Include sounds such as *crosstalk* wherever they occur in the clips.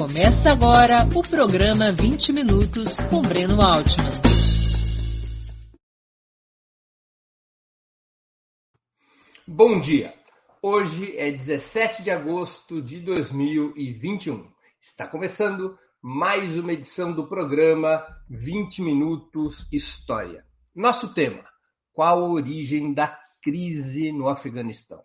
Começa agora o programa 20 Minutos com Breno Altman. Bom dia! Hoje é 17 de agosto de 2021. Está começando mais uma edição do programa 20 Minutos História. Nosso tema: qual a origem da crise no Afeganistão?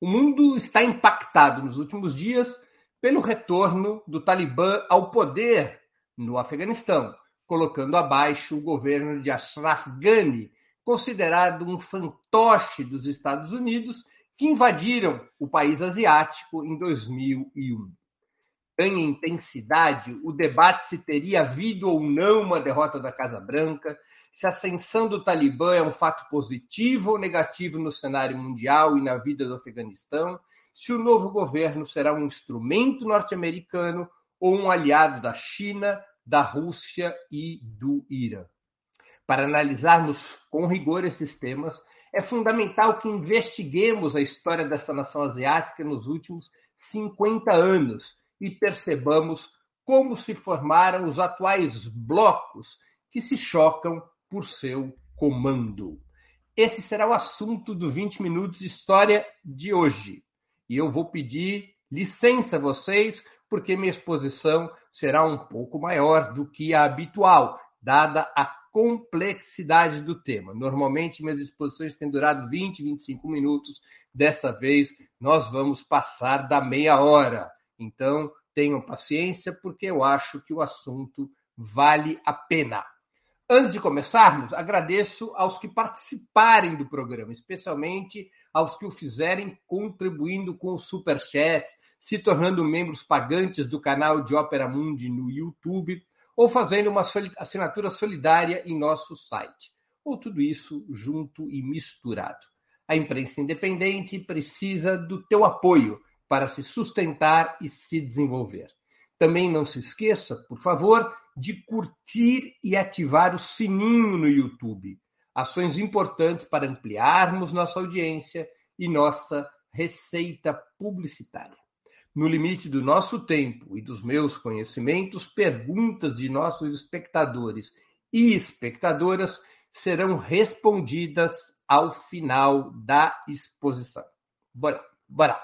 O mundo está impactado nos últimos dias pelo retorno do Talibã ao poder no Afeganistão, colocando abaixo o governo de Ashraf Ghani, considerado um fantoche dos Estados Unidos que invadiram o país asiático em 2001. Ganha intensidade o debate se teria havido ou não uma derrota da Casa Branca, se a ascensão do Talibã é um fato positivo ou negativo no cenário mundial e na vida do Afeganistão, se o novo governo será um instrumento norte-americano ou um aliado da China, da Rússia e do Irã. Para analisarmos com rigor esses temas, é fundamental que investiguemos a história dessa nação asiática nos últimos 50 anos e percebamos como se formaram os atuais blocos que se chocam por seu comando. Esse será o assunto do 20 Minutos de História de hoje. E eu vou pedir licença a vocês, porque minha exposição será um pouco maior do que a habitual, dada a complexidade do tema. Normalmente minhas exposições têm durado 20, 25 minutos. Dessa vez nós vamos passar da meia hora. Então, tenham paciência, porque eu acho que o assunto vale a pena. Antes de começarmos, agradeço aos que participarem do programa, especialmente aos que o fizerem contribuindo com o Super Chat, se tornando membros pagantes do canal de Ópera Mundi no YouTube ou fazendo uma assinatura solidária em nosso site. Ou tudo isso junto e misturado. A imprensa independente precisa do teu apoio para se sustentar e se desenvolver. Também não se esqueça, por favor, de curtir e ativar o sininho no YouTube. Ações importantes para ampliarmos nossa audiência e nossa receita publicitária. No limite do nosso tempo e dos meus conhecimentos, perguntas de nossos espectadores e espectadoras serão respondidas ao final da exposição. Bora, bora,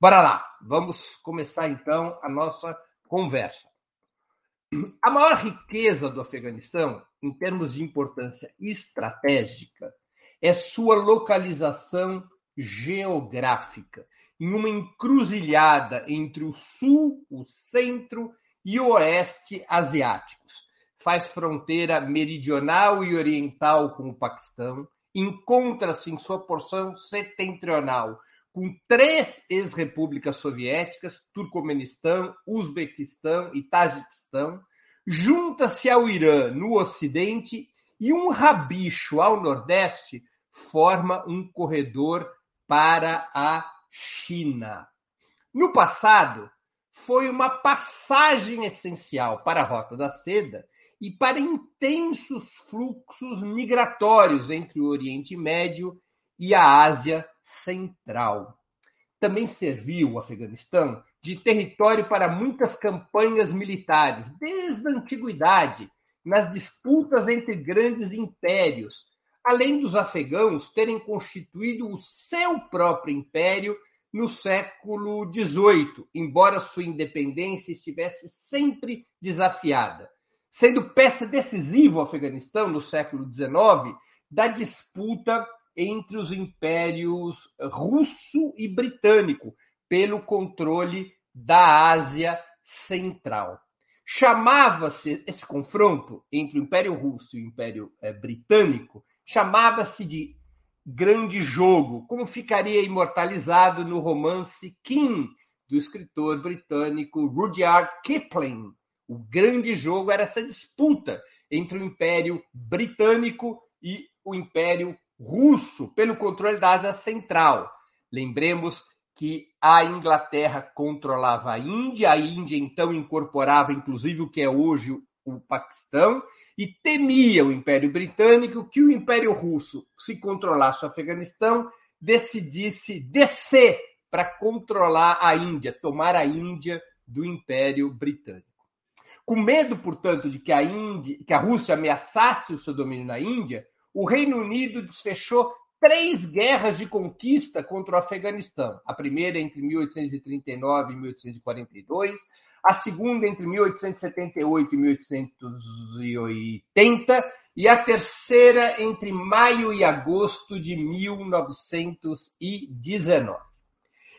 bora lá. Vamos começar então a nossa conversa. A maior riqueza do Afeganistão, em termos de importância estratégica, é sua localização geográfica, em uma encruzilhada entre o sul, o centro e o oeste asiáticos. Faz fronteira meridional e oriental com o Paquistão, encontra-se em sua porção setentrional com três ex-repúblicas soviéticas, Turcomenistão, Uzbequistão e Tajiquistão, junta-se ao Irã no ocidente e um rabicho ao nordeste forma um corredor para a China. No passado, foi uma passagem essencial para a Rota da Seda e para intensos fluxos migratórios entre o Oriente Médio e a Ásia Central. Também serviu o Afeganistão de território para muitas campanhas militares, desde a antiguidade, nas disputas entre grandes impérios, além dos afegãos terem constituído o seu próprio império no século XVIII, embora sua independência estivesse sempre desafiada, sendo peça decisiva o Afeganistão no século XIX da disputa entre os impérios russo e britânico pelo controle da Ásia Central. Chamava-se esse confronto entre o Império Russo e o Império é, Britânico, chamava-se de Grande Jogo, como ficaria imortalizado no romance King do escritor britânico Rudyard Kipling. O Grande Jogo era essa disputa entre o Império Britânico e o Império russo pelo controle da Ásia Central. Lembremos que a Inglaterra controlava a Índia, a Índia então incorporava inclusive o que é hoje o Paquistão e temia o Império Britânico que o Império Russo, se controlasse o Afeganistão, decidisse descer para controlar a Índia, tomar a Índia do Império Britânico. Com medo, portanto, de que a, Índia, que a Rússia ameaçasse o seu domínio na Índia, o Reino Unido desfechou três guerras de conquista contra o Afeganistão. A primeira entre 1839 e 1842, a segunda entre 1878 e 1880 e a terceira entre maio e agosto de 1919.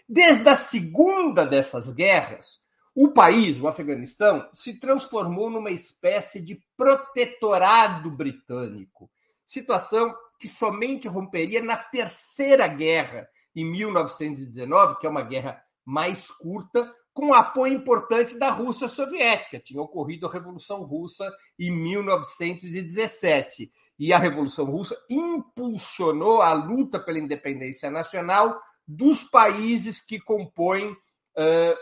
Desde a segunda dessas guerras, o país, o Afeganistão, se transformou numa espécie de protetorado britânico, situação que somente romperia na Terceira Guerra, em 1919, que é uma guerra mais curta, com apoio importante da Rússia soviética. Tinha ocorrido a Revolução Russa em 1917. E a Revolução Russa impulsionou a luta pela independência nacional dos países que compõem uh,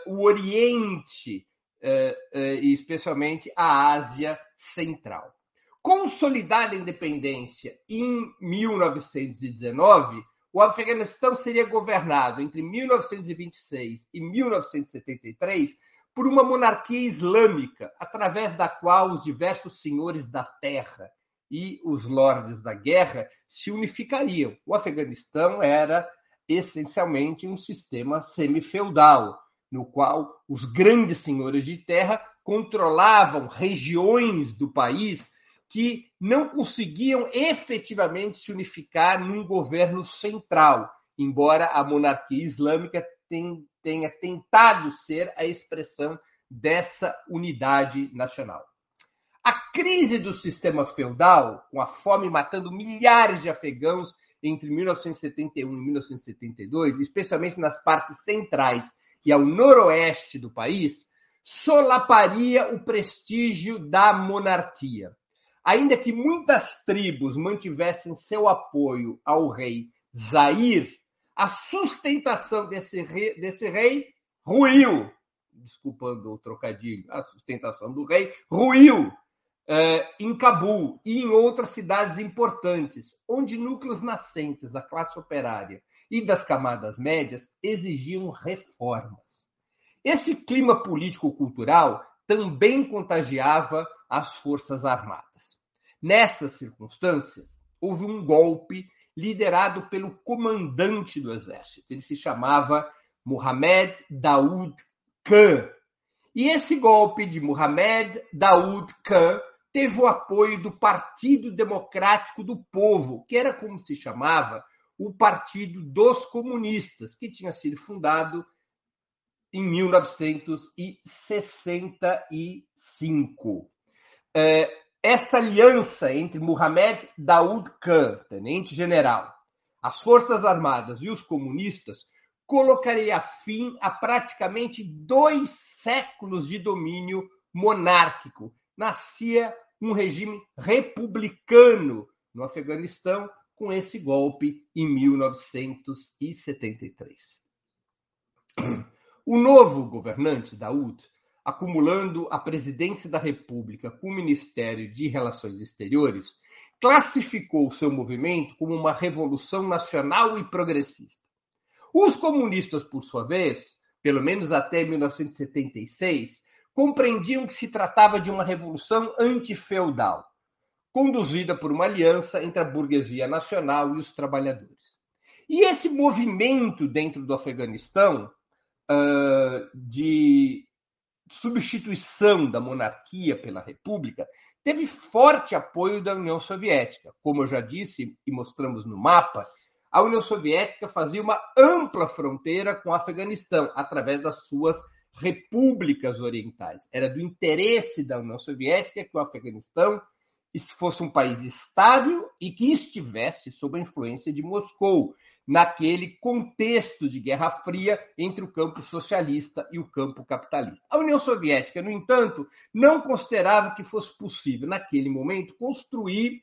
o Oriente uh, uh, e especialmente a Ásia Central. Consolidada a independência em 1919, o Afeganistão seria governado entre 1926 e 1973 por uma monarquia islâmica, através da qual os diversos senhores da terra e os lordes da guerra se unificariam. O Afeganistão era essencialmente um sistema semi-feudal, no qual os grandes senhores de terra controlavam regiões do país que não conseguiam efetivamente se unificar num governo central, embora a monarquia islâmica tenha tentado ser a expressão dessa unidade nacional. A crise do sistema feudal, com a fome matando milhares de afegãos entre 1971 e 1972, especialmente nas partes centrais e ao noroeste do país, solaparia o prestígio da monarquia. Ainda que muitas tribos mantivessem seu apoio ao rei Zair, a sustentação desse rei, desse rei ruiu. Desculpando o trocadilho, a sustentação do rei ruiu eh, em Cabul e em outras cidades importantes, onde núcleos nascentes da classe operária e das camadas médias exigiam reformas. Esse clima político-cultural também contagiava as Forças Armadas. Nessas circunstâncias, houve um golpe liderado pelo comandante do exército. Ele se chamava Mohamed Daoud Khan. E esse golpe de Mohamed Daoud Khan teve o apoio do Partido Democrático do Povo, que era como se chamava o Partido dos Comunistas, que tinha sido fundado em 1965. É, essa aliança entre Mohamed Daoud Khan, tenente-general, as Forças Armadas e os comunistas colocaria fim a praticamente dois séculos de domínio monárquico. Nascia um regime republicano no Afeganistão com esse golpe em 1973. O novo governante, Daoud, acumulando a presidência da República com o Ministério de Relações Exteriores, classificou seu movimento como uma revolução nacional e progressista. Os comunistas, por sua vez, pelo menos até 1976, compreendiam que se tratava de uma revolução antifeudal, conduzida por uma aliança entre a burguesia nacional e os trabalhadores. E esse movimento dentro do Afeganistão uh, de substituição da monarquia pela república teve forte apoio da União Soviética. Como eu já disse e mostramos no mapa, a União Soviética fazia uma ampla fronteira com o Afeganistão através das suas repúblicas orientais. Era do interesse da União Soviética que o Afeganistão fosse um país estável e que estivesse sob a influência de Moscou, naquele contexto de Guerra Fria entre o campo socialista e o campo capitalista. A União Soviética, no entanto, não considerava que fosse possível, naquele momento, construir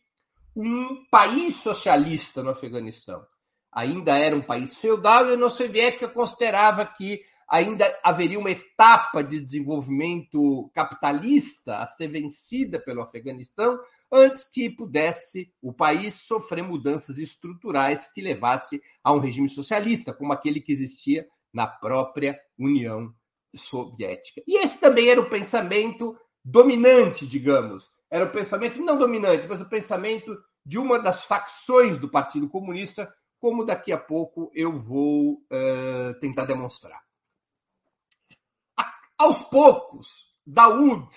um país socialista no Afeganistão. Ainda era um país feudal e a União Soviética considerava que ainda haveria uma etapa de desenvolvimento capitalista a ser vencida pelo Afeganistão antes que pudesse o país sofrer mudanças estruturais que levasse a um regime socialista, como aquele que existia na própria União Soviética. E esse também era o pensamento dominante, digamos. Era o pensamento, não dominante, mas o pensamento de uma das facções do Partido Comunista, como daqui a pouco eu vou uh, tentar demonstrar. Aos poucos, Daoud,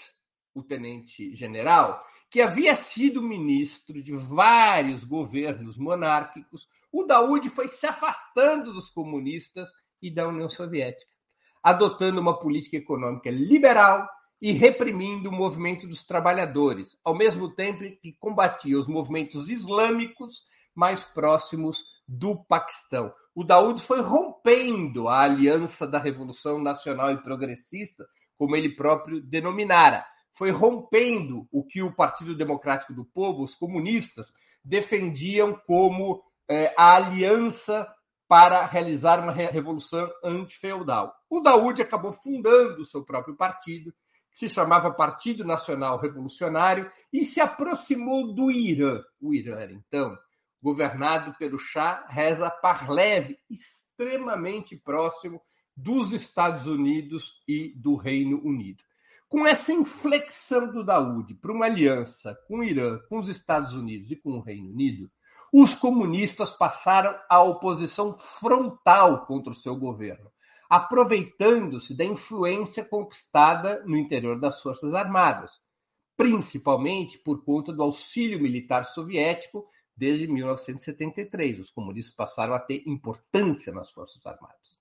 o tenente-general, que havia sido ministro de vários governos monárquicos, o Daoud foi se afastando dos comunistas e da União Soviética, adotando uma política econômica liberal e reprimindo o movimento dos trabalhadores, ao mesmo tempo que combatia os movimentos islâmicos mais próximos do Paquistão. O Daoud foi rompendo a aliança da Revolução Nacional e Progressista, como ele próprio denominara. Foi rompendo o que o Partido Democrático do Povo, os comunistas, defendiam como eh, a aliança para realizar uma revolução antifeudal. O Daoud acabou fundando o seu próprio partido, que se chamava Partido Nacional Revolucionário, e se aproximou do Irã. O Irã era, então, governado pelo Shah Reza Pahlavi, extremamente próximo dos Estados Unidos e do Reino Unido. Com essa inflexão do Daoud para uma aliança com o Irã, com os Estados Unidos e com o Reino Unido, os comunistas passaram à oposição frontal contra o seu governo, aproveitando-se da influência conquistada no interior das Forças Armadas, principalmente por conta do auxílio militar soviético desde 1973. Os comunistas passaram a ter importância nas Forças Armadas.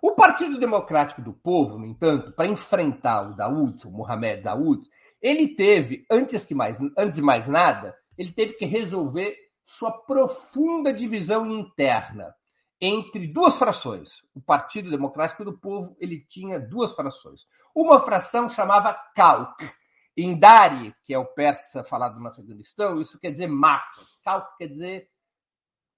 O Partido Democrático do Povo, no entanto, para enfrentar o Daoud, o Mohamed Daoud, ele teve, antes, que mais, antes de mais nada, ele teve que resolver sua profunda divisão interna entre duas frações. O Partido Democrático do Povo ele tinha duas frações. Uma fração chamava Kalk, em Dari, que é o persa falado no Afeganistão, isso quer dizer massas. Kalk quer dizer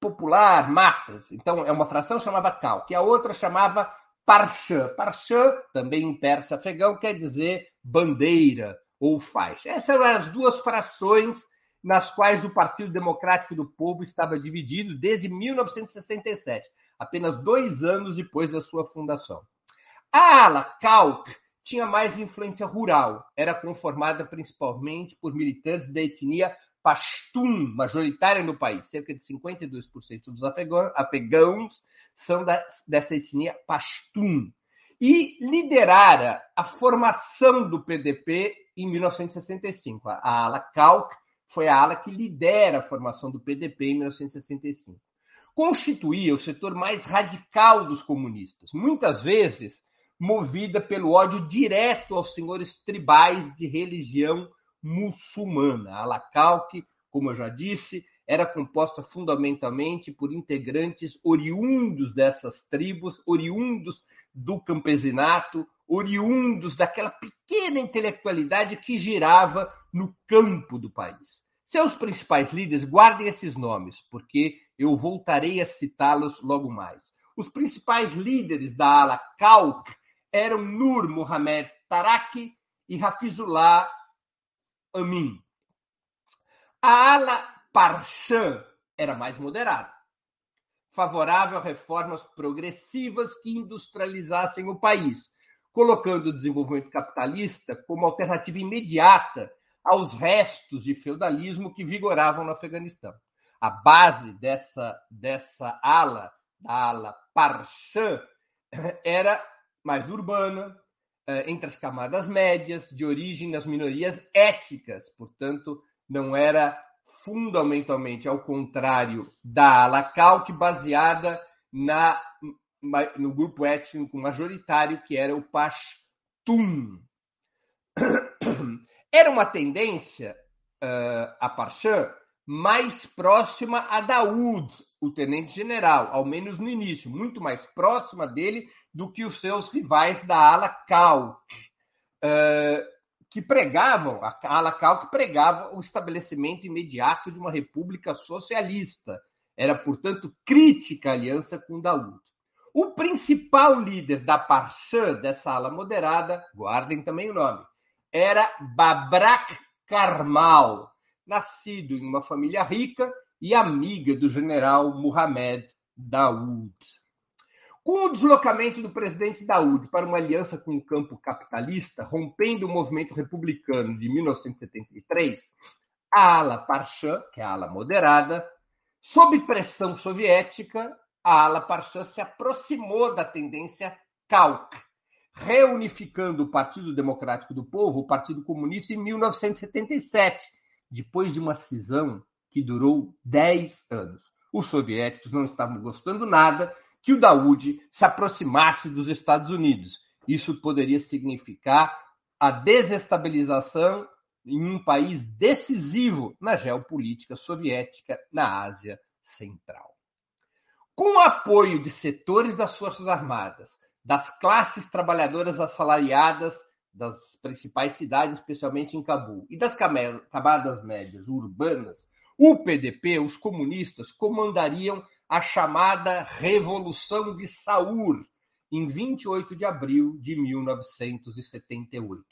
popular, massas. Então, é uma fração chamava Kalk. E a outra chamava Parshã. Parshã, também em persa afegão, quer dizer bandeira ou faixa. Essas eram as duas frações nas quais o Partido Democrático do Povo estava dividido desde 1967, apenas dois anos depois da sua fundação. A ala Kalk tinha mais influência rural, era conformada principalmente por militantes da etnia Pashtun, majoritária no país. Cerca de 52% dos afegãos são da, dessa etnia Pashtun. E liderara a formação do PDP em 1965. A ala Kalk foi a ala que lidera a formação do PDP em 1965. Constituía o setor mais radical dos comunistas, muitas vezes movida pelo ódio direto aos senhores tribais de religião muçulmana. A ala Calque, como eu já disse, era composta fundamentalmente por integrantes oriundos dessas tribos, oriundos do campesinato, oriundos daquela pequena intelectualidade que girava no campo do país. Seus principais líderes, guardem esses nomes, porque eu voltarei a citá-los logo mais. Os principais líderes da ala Kalk eram Nur Mohamed Taraki e Hafizullah Amin. A ala Parshan era mais moderada, favorável a reformas progressivas que industrializassem o país, colocando o desenvolvimento capitalista como alternativa imediata aos restos de feudalismo que vigoravam no Afeganistão. A base dessa, dessa ala, da ala Parshan, era mais urbana, eh, entre as camadas médias, de origem das minorias étnicas, portanto, não era fundamentalmente ao contrário da ala Kalk, baseada na, no grupo étnico majoritário que era o Pashtun. *clears throat* Era uma tendência, uh, a Parchan, mais próxima a Daoud, o tenente-general, ao menos no início, muito mais próxima dele do que os seus rivais da ala Cal, uh, que pregavam, a ala Cal que pregava o estabelecimento imediato de uma república socialista. Era, portanto, crítica à aliança com Daoud. O principal líder da Parchan, dessa ala moderada, guardem também o nome, era Babrak Karmal, nascido em uma família rica e amiga do general Muhammad Daoud. Com o deslocamento do presidente Daoud para uma aliança com o campo capitalista, rompendo o movimento republicano de 1973, a ala Parchã, que é a ala moderada, sob pressão soviética, a ala Parchã se aproximou da tendência Kalk, reunificando o Partido Democrático do Povo, o Partido Comunista, em 1977, depois de uma cisão que durou 10 anos. Os soviéticos não estavam gostando nada que o Daoud se aproximasse dos Estados Unidos. Isso poderia significar a desestabilização em um país decisivo na geopolítica soviética na Ásia Central. Com o apoio de setores das Forças Armadas, das classes trabalhadoras assalariadas das principais cidades, especialmente em Cabul, e das camadas médias urbanas, o PDP, os comunistas, comandariam a chamada Revolução de Saur, em 28 de abril de 1978.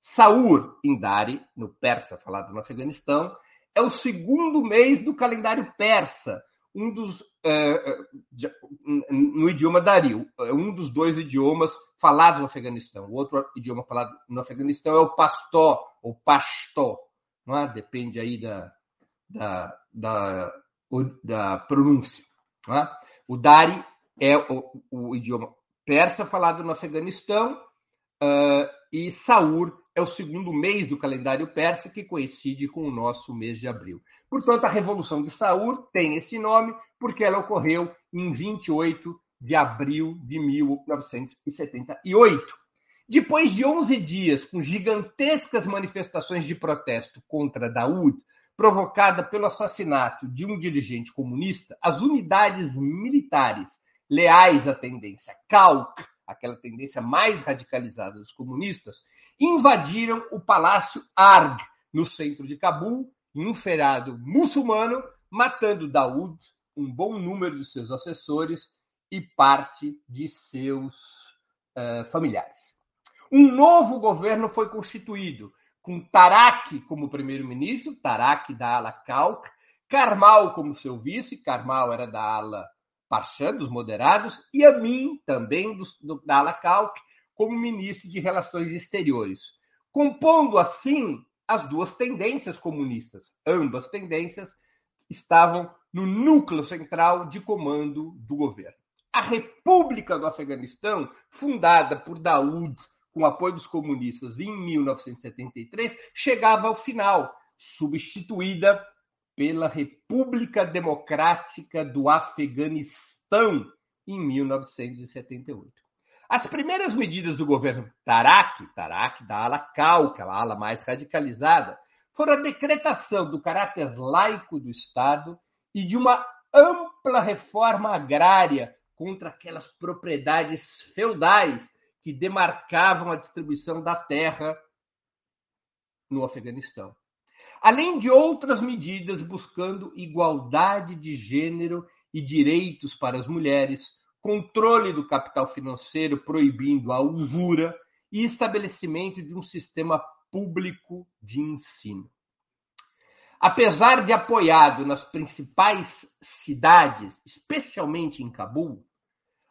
Saur, em Dari, no persa falado no Afeganistão, é o segundo mês do calendário persa, um dos uh, no idioma Dari, um dos dois idiomas falados no Afeganistão. O outro idioma falado no Afeganistão é o pastó, ou pastó, é? depende aí da, da, da, da pronúncia. É? O Dari é o, o, idioma persa falado no Afeganistão uh, e Saur é o segundo mês do calendário persa que coincide com o nosso mês de abril. Portanto, a Revolução de Saur tem esse nome porque ela ocorreu em 28 de abril de 1978. Depois de 11 dias com gigantescas manifestações de protesto contra Daoud, provocada pelo assassinato de um dirigente comunista, as unidades militares leais à tendência Kalk aquela tendência mais radicalizada dos comunistas, invadiram o Palácio Arg, no centro de Cabul, em um feriado muçulmano, matando Daoud, um bom número de seus assessores e parte de seus uh, familiares. Um novo governo foi constituído, com Tarak como primeiro-ministro, Tarak da ala Kalk, Karmal como seu vice, Karmal era da ala Parchan, dos moderados, e a mim, também do, do, da Alakalk, como ministro de Relações Exteriores, compondo assim as duas tendências comunistas. Ambas tendências estavam no núcleo central de comando do governo. A República do Afeganistão, fundada por Daoud com apoio dos comunistas em 1973, chegava ao final, substituída pela República Democrática do Afeganistão em 1978. As primeiras medidas do governo Tarak, Tarak da ala Cal, que é a ala mais radicalizada, foram a decretação do caráter laico do Estado e de uma ampla reforma agrária contra aquelas propriedades feudais que demarcavam a distribuição da terra no Afeganistão além de outras medidas buscando igualdade de gênero e direitos para as mulheres, controle do capital financeiro proibindo a usura e estabelecimento de um sistema público de ensino. Apesar de apoiado nas principais cidades, especialmente em Cabul,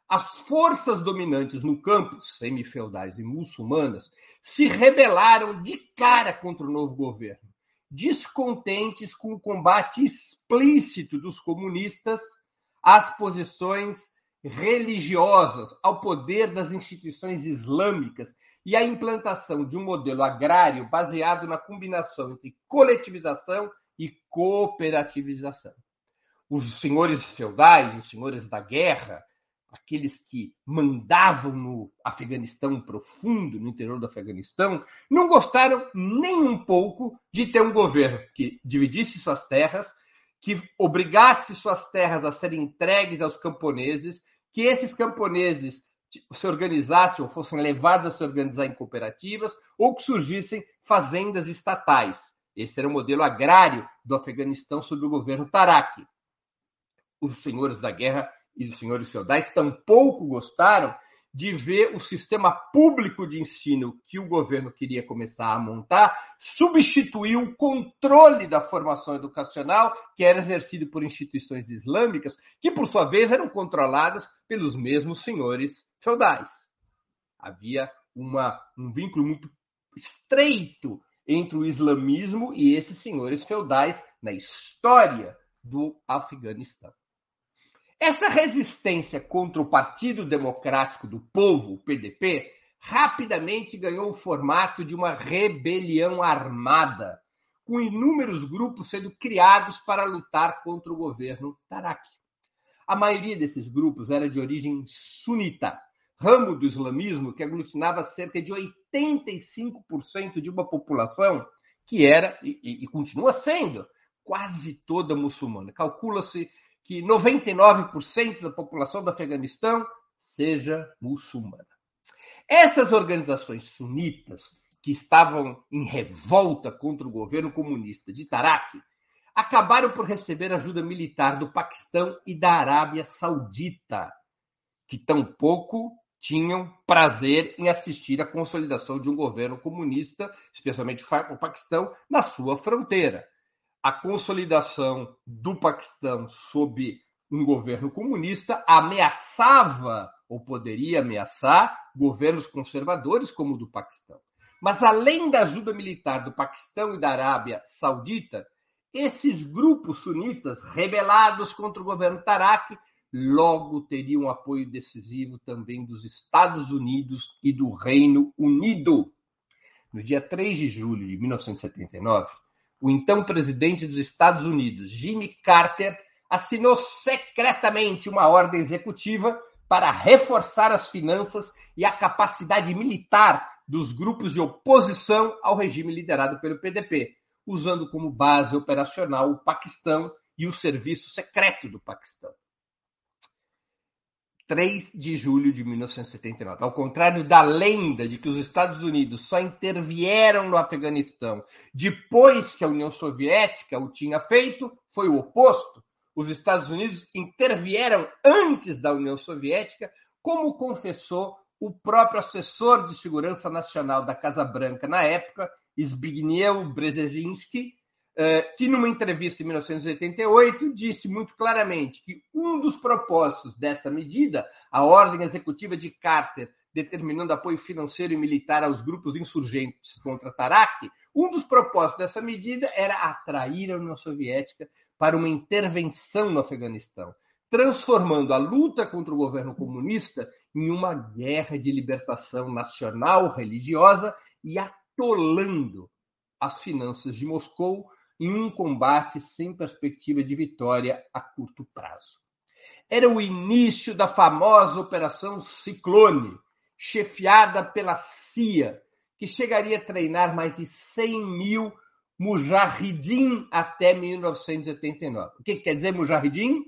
as forças dominantes no campo, semifeudais e muçulmanas, se rebelaram de cara contra o novo governo descontentes com o combate explícito dos comunistas às posições religiosas, ao poder das instituições islâmicas e à implantação de um modelo agrário baseado na combinação entre coletivização e cooperativização. Os senhores feudais, os senhores da guerra, aqueles que mandavam no Afeganistão profundo, no interior do Afeganistão, não gostaram nem um pouco de ter um governo que dividisse suas terras, que obrigasse suas terras a serem entregues aos camponeses, que esses camponeses se organizassem ou fossem levados a se organizar em cooperativas, ou que surgissem fazendas estatais. Esse era o modelo agrário do Afeganistão sob o governo Taraki. Os senhores da guerra e os senhores feudais tampouco gostaram de ver o sistema público de ensino que o governo queria começar a montar substituir o controle da formação educacional que era exercido por instituições islâmicas, que por sua vez eram controladas pelos mesmos senhores feudais. Havia uma, um vínculo muito estreito entre o islamismo e esses senhores feudais na história do Afeganistão. Essa resistência contra o Partido Democrático do Povo, o PDP, rapidamente ganhou o formato de uma rebelião armada, com inúmeros grupos sendo criados para lutar contra o governo Taraki. A maioria desses grupos era de origem sunita, ramo do islamismo que aglutinava cerca de 85% de uma população que era e, e continua sendo quase toda muçulmana. Calcula-se que 99% da população do Afeganistão seja muçulmana. Essas organizações sunitas, que estavam em revolta contra o governo comunista de Tarak, acabaram por receber ajuda militar do Paquistão e da Arábia Saudita, que tampouco tinham prazer em assistir à consolidação de um governo comunista, especialmente o Paquistão, na sua fronteira a consolidação do Paquistão sob um governo comunista ameaçava ou poderia ameaçar governos conservadores como o do Paquistão. Mas além da ajuda militar do Paquistão e da Arábia Saudita, esses grupos sunitas rebelados contra o governo Tarak logo teriam apoio decisivo também dos Estados Unidos e do Reino Unido. No dia 3 de julho de 1979, o então presidente dos Estados Unidos, Jimmy Carter, assinou secretamente uma ordem executiva para reforçar as finanças e a capacidade militar dos grupos de oposição ao regime liderado pelo PDP, usando como base operacional o Paquistão e o serviço secreto do Paquistão. 3 de julho de 1979. Ao contrário da lenda de que os Estados Unidos só intervieram no Afeganistão depois que a União Soviética o tinha feito, foi o oposto. Os Estados Unidos intervieram antes da União Soviética, como confessou o próprio assessor de segurança nacional da Casa Branca na época, Zbigniew Brzezinski, que numa entrevista em 1988 disse muito claramente que um dos propósitos dessa medida, a ordem executiva de Carter determinando apoio financeiro e militar aos grupos insurgentes contra Tarak, um dos propósitos dessa medida era atrair a União Soviética para uma intervenção no Afeganistão, transformando a luta contra o governo comunista em uma guerra de libertação nacional religiosa e atolando as finanças de Moscou em um combate sem perspectiva de vitória a curto prazo. Era o início da famosa Operação Ciclone, chefiada pela CIA, que chegaria a treinar mais de 100 mil mujahidin até 1989. O que quer dizer mujahidin?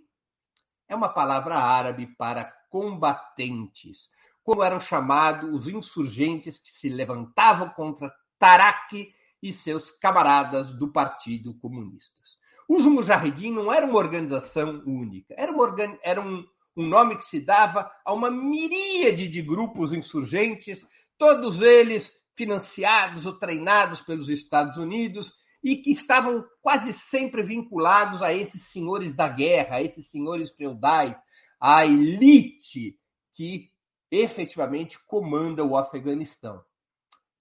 É uma palavra árabe para combatentes, como eram chamados os insurgentes que se levantavam contra Tarak e seus camaradas do Partido Comunista. Os Mujahideen não era uma organização única, era, uma era um, um nome que se dava a uma miríade de grupos insurgentes, todos eles financiados ou treinados pelos Estados Unidos e que estavam quase sempre vinculados a esses senhores da guerra, a esses senhores feudais, à elite que efetivamente comanda o Afeganistão.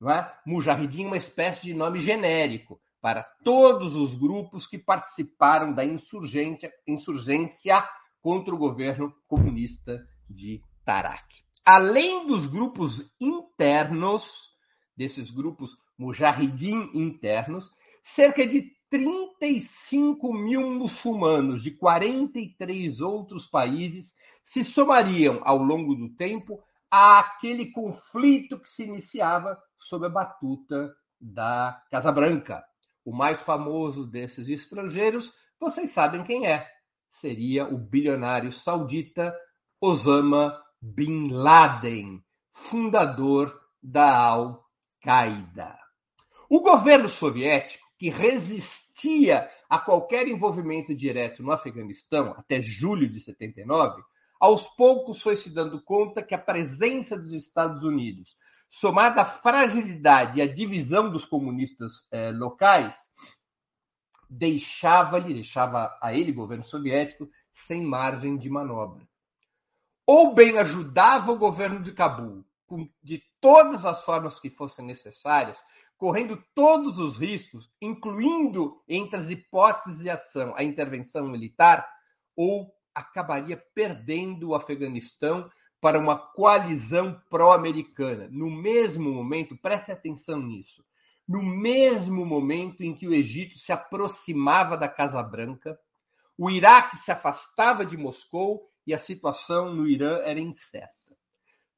Não é? É uma espécie de nome genérico para todos os grupos que participaram da insurgência, insurgência contra o governo comunista de Tarak. Além dos grupos internos, desses grupos Mujahidin internos, cerca de 35 mil muçulmanos de 43 outros países se somariam ao longo do tempo àquele conflito que se iniciava sob a batuta da Casa Branca. O mais famoso desses estrangeiros, vocês sabem quem é. Seria o bilionário saudita Osama Bin Laden, fundador da Al-Qaeda. O governo soviético, que resistia a qualquer envolvimento direto no Afeganistão até julho de 79, aos poucos foi se dando conta que a presença dos Estados Unidos, somada à fragilidade e à divisão dos comunistas eh, locais, deixava-lhe, deixava a ele, governo soviético, sem margem de manobra. Ou bem ajudava o governo de Cabul, de todas as formas que fossem necessárias, correndo todos os riscos, incluindo entre as hipóteses de ação a intervenção militar, ou acabaria perdendo o Afeganistão para uma coalizão pró-americana. No mesmo momento, preste atenção nisso, no mesmo momento em que o Egito se aproximava da Casa Branca, o Iraque se afastava de Moscou e a situação no Irã era incerta.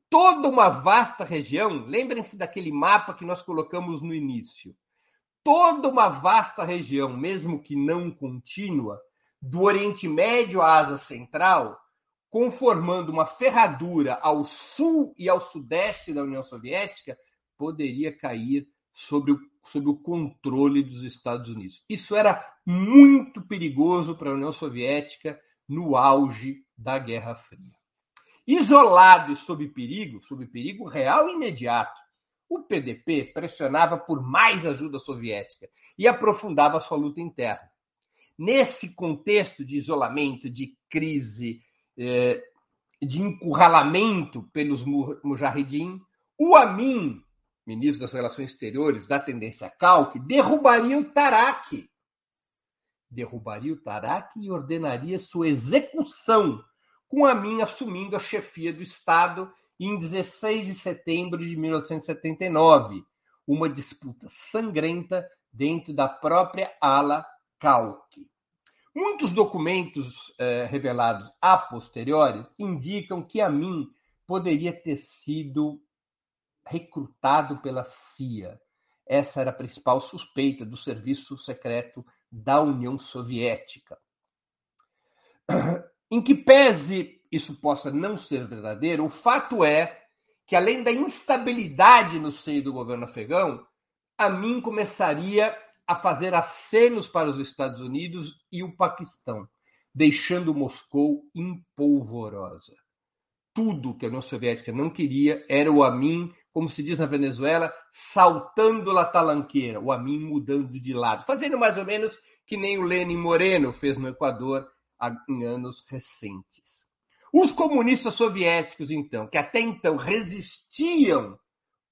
Toda uma vasta região, lembrem-se daquele mapa que nós colocamos no início. Toda uma vasta região, mesmo que não contínua, do Oriente Médio à Ásia Central, conformando uma ferradura ao sul e ao sudeste da União Soviética, poderia cair sob o, sob o controle dos Estados Unidos. Isso era muito perigoso para a União Soviética no auge da Guerra Fria. Isolado e sob perigo, sob perigo real e imediato, o PDP pressionava por mais ajuda soviética e aprofundava sua luta interna. Nesse contexto de isolamento, de crise, eh, de encurralamento pelos mujahidin, o Amin, ministro das Relações Exteriores da tendência Calque, derrubaria o Tarak. Derrubaria o Tarak e ordenaria sua execução, com Amin assumindo a chefia do Estado em 16 de setembro de 1979, uma disputa sangrenta dentro da própria ala Calque. Muitos documentos eh, revelados a posteriori indicam que Amin poderia ter sido recrutado pela CIA. Essa era a principal suspeita do serviço secreto da União Soviética. *clears throat* Em que pese isso possa não ser verdadeiro, o fato é que, além da instabilidade no seio do governo afegão, Amin começaria a fazer acenos para os Estados Unidos e o Paquistão, deixando Moscou impolvorosa. Tudo que a União Soviética não queria era o Amin, como se diz na Venezuela, saltando la talanqueira, o Amin mudando de lado, fazendo mais ou menos que nem o Lenin Moreno fez no Equador em anos recentes. Os comunistas soviéticos, então, que até então resistiam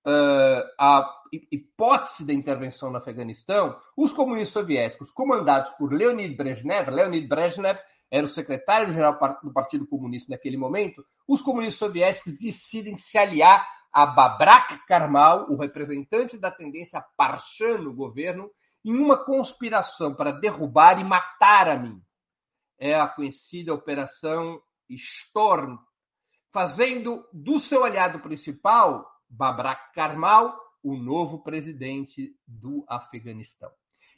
uh, à hipótese da intervenção no Afeganistão, os comunistas soviéticos, comandados por Leonid Brezhnev, Leonid Brezhnev era o secretário-geral do Partido Comunista naquele momento, os comunistas soviéticos decidem se aliar a Babrak Karmal, o representante da tendência Parshan no governo, em uma conspiração para derrubar e matar Amin. É a conhecida Operação Storm, fazendo do seu aliado principal Babrak Karmal, o novo presidente do Afeganistão.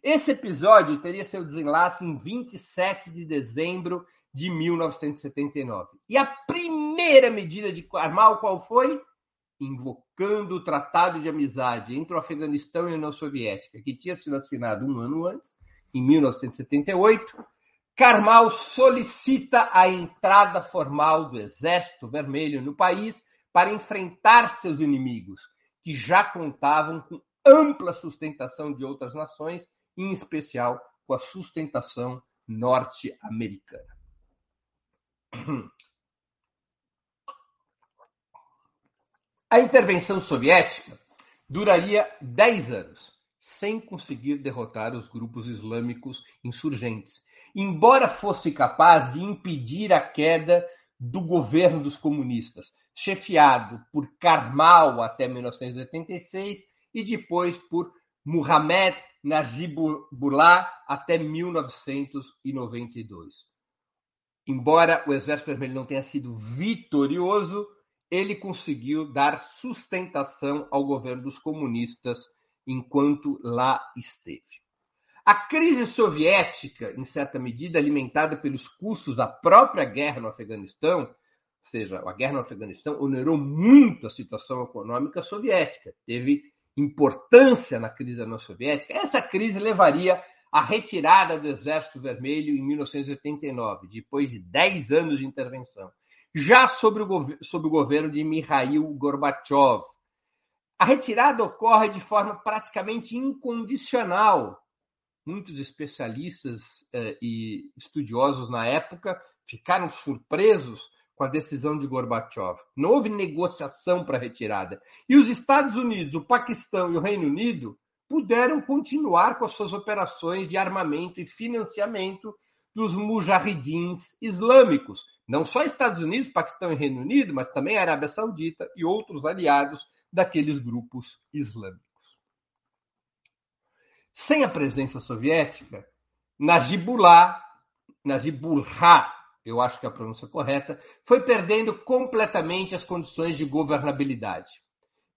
Esse episódio teria seu desenlace em 27 de dezembro de 1979. E a primeira medida de Karmal qual foi? Invocando o Tratado de Amizade entre o Afeganistão e a União Soviética, que tinha sido assinado um ano antes, em 1978, Karmal solicita a entrada formal do Exército Vermelho no país para enfrentar seus inimigos, que já contavam com ampla sustentação de outras nações, em especial com a sustentação norte-americana. A intervenção soviética duraria 10 anos, sem conseguir derrotar os grupos islâmicos insurgentes, embora fosse capaz de impedir a queda do governo dos comunistas, chefiado por Karmal até 1986 e depois por Muhammad Najibullah até 1992. Embora o Exército Vermelho não tenha sido vitorioso, ele conseguiu dar sustentação ao governo dos comunistas enquanto lá esteve. A crise soviética, em certa medida alimentada pelos custos da própria guerra no Afeganistão, ou seja, a guerra no Afeganistão onerou muito a situação econômica soviética, teve importância na crise da União Soviética. Essa crise levaria à retirada do Exército Vermelho em 1989, depois de 10 anos de intervenção, já sobre o, sob o governo de Mikhail Gorbachev. A retirada ocorre de forma praticamente incondicional. Muitos especialistas eh, e estudiosos na época ficaram surpresos com a decisão de Gorbachev. Não houve negociação para retirada. E os Estados Unidos, o Paquistão e o Reino Unido puderam continuar com as suas operações de armamento e financiamento dos mujahidins islâmicos. Não só Estados Unidos, Paquistão e Reino Unido, mas também a Arábia Saudita e outros aliados daqueles grupos islâmicos. Sem a presença soviética, Najibullah, Najibullah, eu acho que é a pronúncia correta, foi perdendo completamente as condições de governabilidade.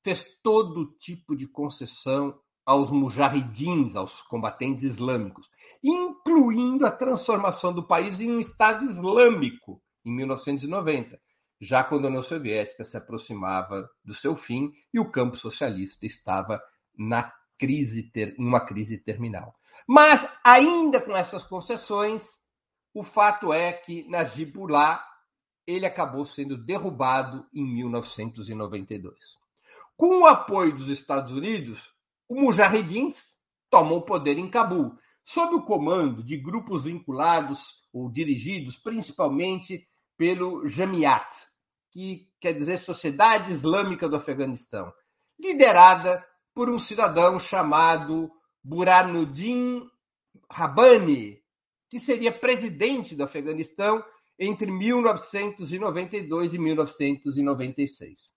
Fez todo tipo de concessão aos mujahidins, aos combatentes islâmicos, incluindo a transformação do país em um Estado islâmico em 1990, já quando a União Soviética se aproximava do seu fim e o campo socialista estava na crise ter, uma crise terminal. Mas ainda com essas concessões, o fato é que Najibullah ele acabou sendo derrubado em 1992. Com o apoio dos Estados Unidos, o Mujahedins tomou poder em Cabul, sob o comando de grupos vinculados ou dirigidos principalmente pelo Jamiat, que quer dizer Sociedade Islâmica do Afeganistão, liderada por um cidadão chamado Burhanuddin Rabbani, que seria presidente do Afeganistão entre 1992 e 1996.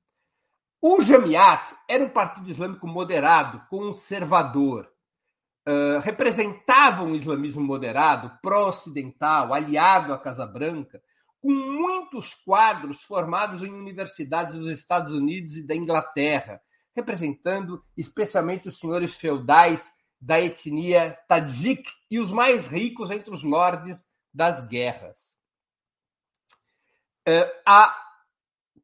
O Jamiat era um partido islâmico moderado, conservador. Uh, representava um islamismo moderado, pró-ocidental, aliado à Casa Branca, com muitos quadros formados em universidades dos Estados Unidos e da Inglaterra, representando especialmente os senhores feudais da etnia Tadjik e os mais ricos entre os lordes das guerras. Uh, a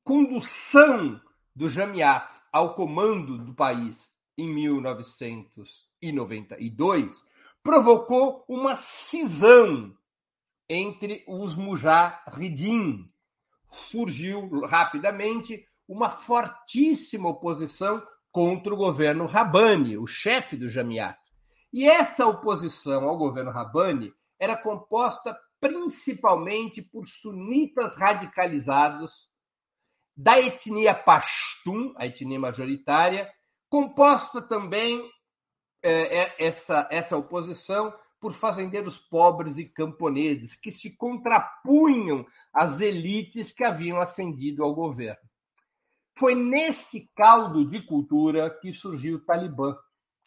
condução do Jamiat ao comando do país em 1992 provocou uma cisão entre os mujahidin. Surgiu rapidamente uma fortíssima oposição contra o governo Rabani, o chefe do Jamiat. E essa oposição ao governo Rabani era composta principalmente por sunitas radicalizados da etnia Pashtun, a etnia majoritária, composta também é, é, essa, essa oposição por fazendeiros pobres e camponeses que se contrapunham às elites que haviam ascendido ao governo. Foi nesse caldo de cultura que surgiu o Talibã,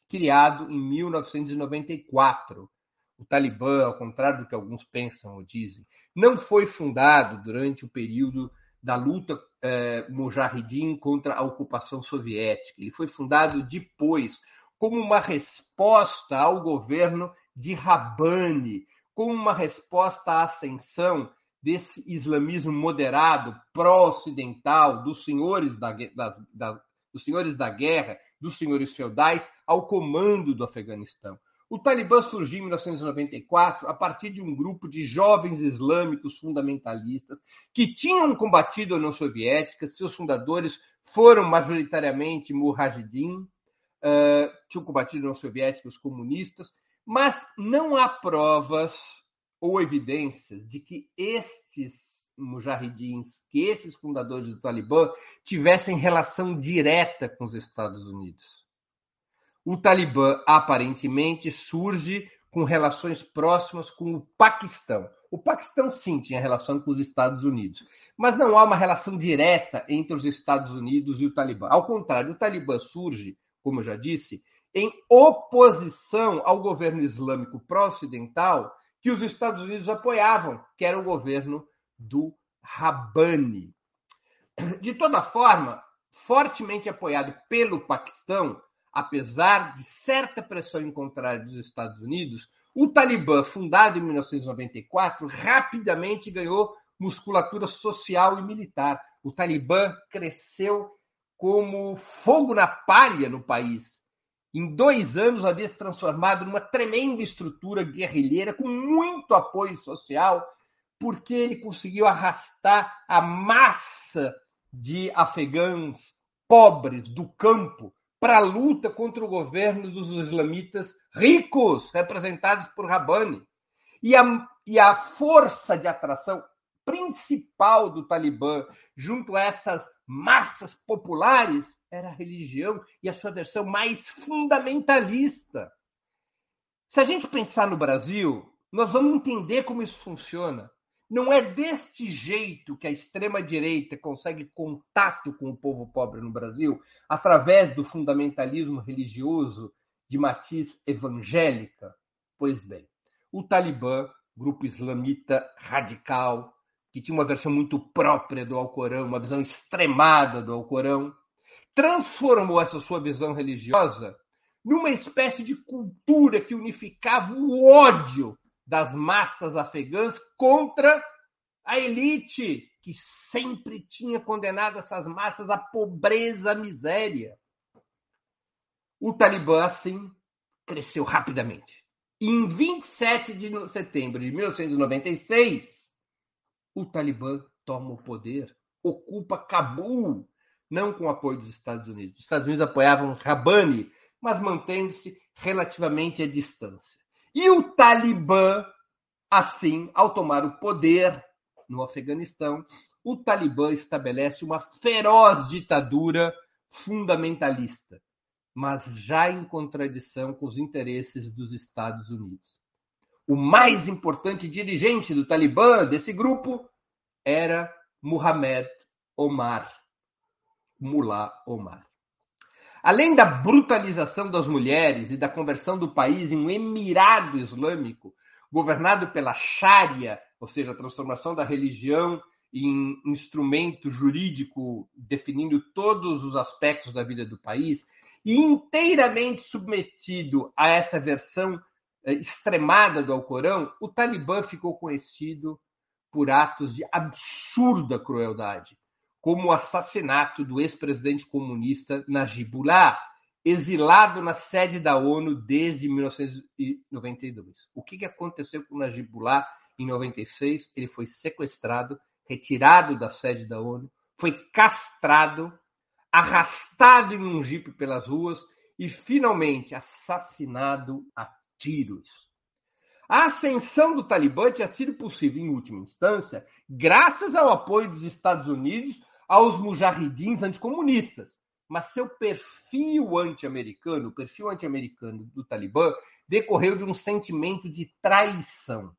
criado em 1994. O Talibã, ao contrário do que alguns pensam ou dizem, não foi fundado durante o período da luta eh, mujahidin contra a ocupação soviética. Ele foi fundado depois como uma resposta ao governo de Rabani, como uma resposta à ascensão desse islamismo moderado, pró-ocidental, dos senhores da, das, dos senhores da guerra, dos senhores feudais, ao comando do Afeganistão. O Talibã surgiu em 1994 a partir de um grupo de jovens islâmicos fundamentalistas que tinham combatido a União Soviética. Seus fundadores foram majoritariamente mujahidin, uh, tinham combatido a União Soviética, os comunistas, mas não há provas ou evidências de que estes mujahidins, que esses fundadores do Talibã tivessem relação direta com os Estados Unidos o Talibã aparentemente surge com relações próximas com o Paquistão. O Paquistão, sim, tinha relação com os Estados Unidos, mas não há uma relação direta entre os Estados Unidos e o Talibã. Ao contrário, o Talibã surge, como eu já disse, em oposição ao governo islâmico pró-ocidental que os Estados Unidos apoiavam, que era o governo do Rabani. De toda forma, fortemente apoiado pelo Paquistão, apesar de certa pressão em contrário dos Estados Unidos, o Talibã, fundado em 1994, rapidamente ganhou musculatura social e militar. O Talibã cresceu como fogo na palha no país. Em dois anos havia se transformado numa tremenda estrutura guerrilheira com muito apoio social, porque ele conseguiu arrastar a massa de afegãos pobres do campo para a luta contra o governo dos islamitas ricos, representados por Rabani. E a, e a força de atração principal do Talibã junto a essas massas populares era a religião e a sua versão mais fundamentalista. Se a gente pensar no Brasil, nós vamos entender como isso funciona. Não é deste jeito que a extrema-direita consegue contato com o povo pobre no Brasil, através do fundamentalismo religioso de matiz evangélica? Pois bem, o Talibã, grupo islamita radical, que tinha uma versão muito própria do Alcorão, uma visão extremada do Alcorão, transformou essa sua visão religiosa numa espécie de cultura que unificava o ódio das massas afegãs contra a elite, que sempre tinha condenado essas massas à pobreza, à miséria. O Talibã, assim, cresceu rapidamente. Em 27 de setembro de 1996, o Talibã toma o poder, ocupa Cabul, não com o apoio dos Estados Unidos. Os Estados Unidos apoiavam Rabani, mas mantendo-se relativamente à distância. E o Talibã, assim, ao tomar o poder no Afeganistão, o Talibã estabelece uma feroz ditadura fundamentalista, mas já em contradição com os interesses dos Estados Unidos. O mais importante dirigente do Talibã, desse grupo, era Muhammad Omar, Mullah Omar. Além da brutalização das mulheres e da conversão do país em um emirado islâmico, governado pela Sharia, ou seja, a transformação da religião em instrumento jurídico definindo todos os aspectos da vida do país, e inteiramente submetido a essa versão eh, extremada do Alcorão, o Talibã ficou conhecido por atos de absurda crueldade, como o assassinato do ex-presidente comunista Najibullah, exilado na sede da ONU desde 1992. O que aconteceu com Najibullah em 96? Ele foi sequestrado, retirado da sede da ONU, foi castrado, arrastado em um jipe pelas ruas e finalmente assassinado a tiros. A ascensão do Talibã tinha sido possível, em última instância, graças ao apoio dos Estados Unidos aos mujahidins anticomunistas. Mas seu perfil anti-americano, o perfil anti-americano do Talibã, decorreu de um sentimento de traição.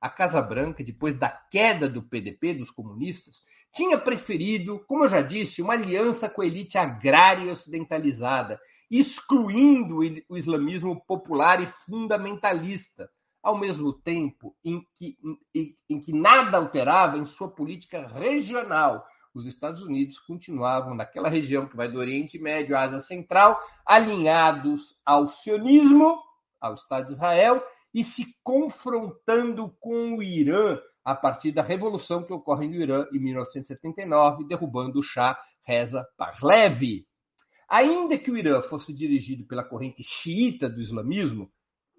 A Casa Branca, depois da queda do PDP, dos comunistas, tinha preferido, como eu já disse, uma aliança com a elite agrária ocidentalizada, excluindo o islamismo popular e fundamentalista, ao mesmo tempo em que, em, em que nada alterava em sua política regional. Os Estados Unidos continuavam naquela região que vai do Oriente Médio à Ásia Central, alinhados ao sionismo, ao Estado de Israel, e se confrontando com o Irã a partir da revolução que ocorre no Irã em 1979, derrubando o Shah Reza Pahlavi. Ainda que o Irã fosse dirigido pela corrente xiita do islamismo,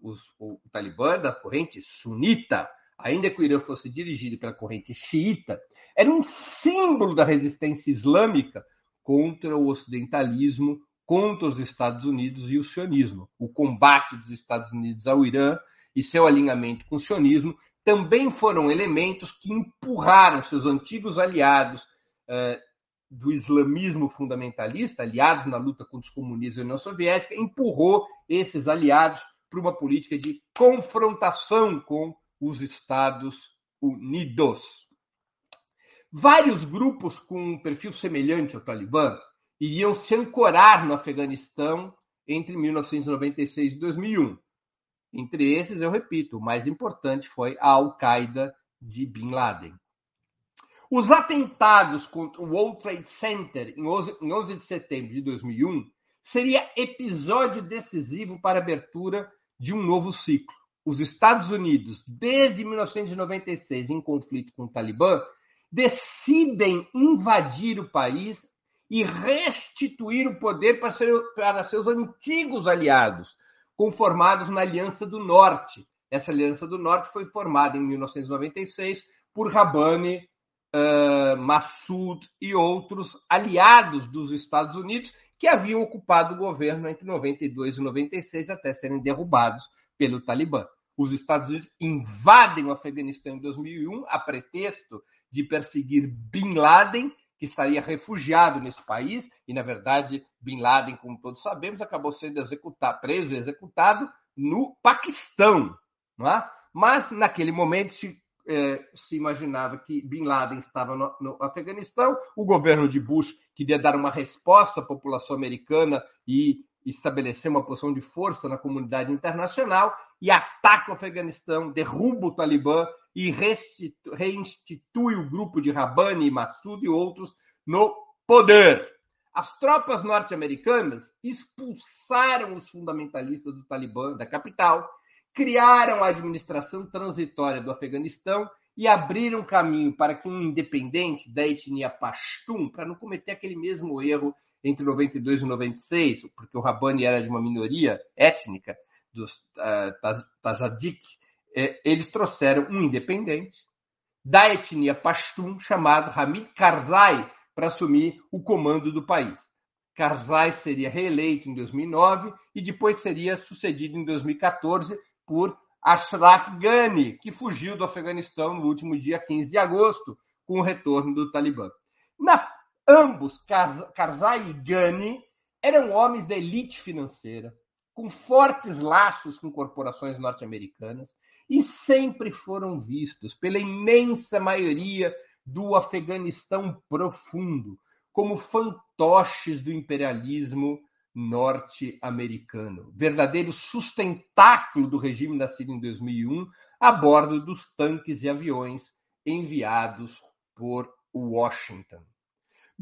os, o, Talibã da corrente sunita, ainda que o Irã fosse dirigido pela corrente xiita, era um símbolo da resistência islâmica contra o ocidentalismo, contra os Estados Unidos e o sionismo. O combate dos Estados Unidos ao Irã e seu alinhamento com o sionismo também foram elementos que empurraram seus antigos aliados eh, do islamismo fundamentalista, aliados na luta contra os comunistas e a União Soviética, empurrou esses aliados para uma política de confrontação com os Estados Unidos. Vários grupos com um perfil semelhante ao Talibã iriam se ancorar no Afeganistão entre 1996 e 2001. Entre esses, eu repito, o mais importante foi a Al-Qaeda de Bin Laden. Os atentados contra o World Trade Center em 11, em 11 de setembro de 2001 seria episódio decisivo para a abertura de um novo ciclo. Os Estados Unidos, desde 1996, em conflito com o Talibã, decidem invadir o país e restituir o poder para, ser, para seus antigos aliados, conformados na Aliança do Norte. Essa Aliança do Norte foi formada em 1996 por Rabani, uh, Massoud e outros aliados dos Estados Unidos que haviam ocupado o governo entre 92 e 96 até serem derrubados pelo Talibã. Os Estados Unidos invadem o Afeganistão em 2001 a pretexto de perseguir Bin Laden, que estaria refugiado nesse país, e na verdade Bin Laden, como todos sabemos, acabou sendo executado, preso e executado no Paquistão. Não é? Mas naquele momento se, eh, se imaginava que Bin Laden estava no, no Afeganistão, o governo de Bush queria dar uma resposta à população americana e estabelecer uma posição de força na comunidade internacional e ataca o Afeganistão, derruba o Talibã e reinstitui o grupo de Rabani, Massoud e outros no poder. As tropas norte-americanas expulsaram os fundamentalistas do Talibã da capital, criaram a administração transitória do Afeganistão e abriram caminho para que um independente da etnia Pashtun, para não cometer aquele mesmo erro entre 92 e 96, porque o Rabani era de uma minoria étnica, dos uh, Tajadik, eh, eles trouxeram um independente da etnia Pashtun chamado Hamid Karzai para assumir o comando do país. Karzai seria reeleito em 2009 e depois seria sucedido em 2014 por Ashraf Ghani, que fugiu do Afeganistão no último dia 15 de agosto, com o retorno do Talibã. Na, ambos, Karzai e Ghani, eram homens da elite financeira, com fortes laços com corporações norte-americanas e sempre foram vistos pela imensa maioria do Afeganistão profundo como fantoches do imperialismo norte-americano, verdadeiro sustentáculo do regime nascido em 2001 a bordo dos tanques e aviões enviados por Washington.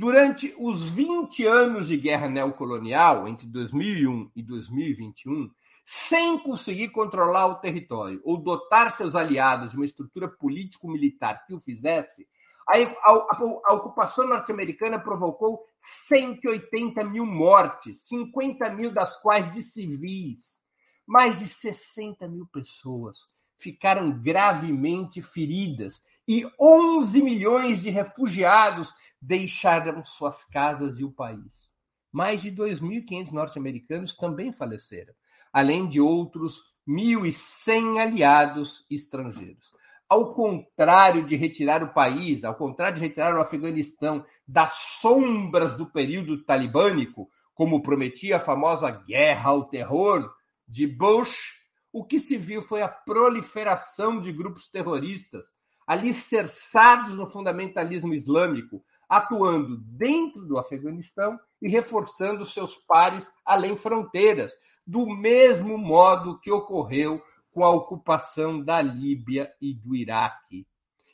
Durante os 20 anos de guerra neocolonial, entre 2001 e 2021, sem conseguir controlar o território ou dotar seus aliados de uma estrutura político-militar que o fizesse, a, a, a ocupação norte-americana provocou 180 mil mortes, 50 mil das quais de civis. Mais de 60 mil pessoas ficaram gravemente feridas e 11 milhões de refugiados deixaram suas casas e o país. Mais de 2.500 norte-americanos também faleceram, além de outros 1.100 aliados estrangeiros ao contrário de retirar o país, ao contrário de retirar o Afeganistão das sombras do período talibânico, como prometia a famosa guerra ao terror de Bush, o que se viu foi a proliferação de grupos terroristas alicerçados no fundamentalismo islâmico, atuando dentro do Afeganistão e reforçando seus pares além fronteiras, do mesmo modo que ocorreu com a ocupação da Líbia e do Iraque.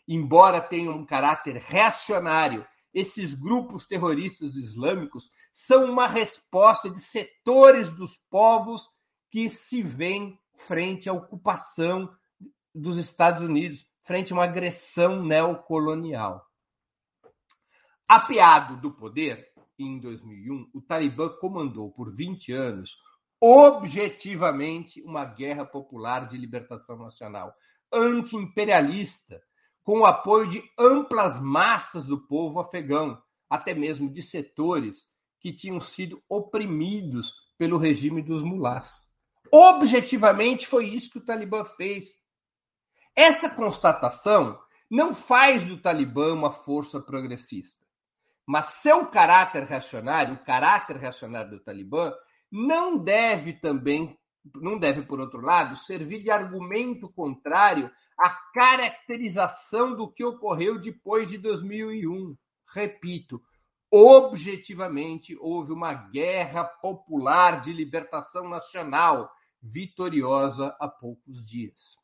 Embora tenham um caráter reacionário, esses grupos terroristas islâmicos são uma resposta de setores dos povos que se veem frente à ocupação dos Estados Unidos, frente a uma agressão neocolonial. Apeado do poder, em 2001, o Talibã comandou por 20 anos objetivamente uma guerra popular de libertação nacional, anti-imperialista, com o apoio de amplas massas do povo afegão, até mesmo de setores que tinham sido oprimidos pelo regime dos mulás. Objetivamente foi isso que o Talibã fez. Essa constatação não faz do Talibã uma força progressista, mas seu caráter reacionário, o caráter reacionário do Talibã, não deve também, não deve, por outro lado, servir de argumento contrário à caracterização do que ocorreu depois de 2001. Repito, objetivamente houve uma guerra popular de libertação nacional vitoriosa há poucos dias.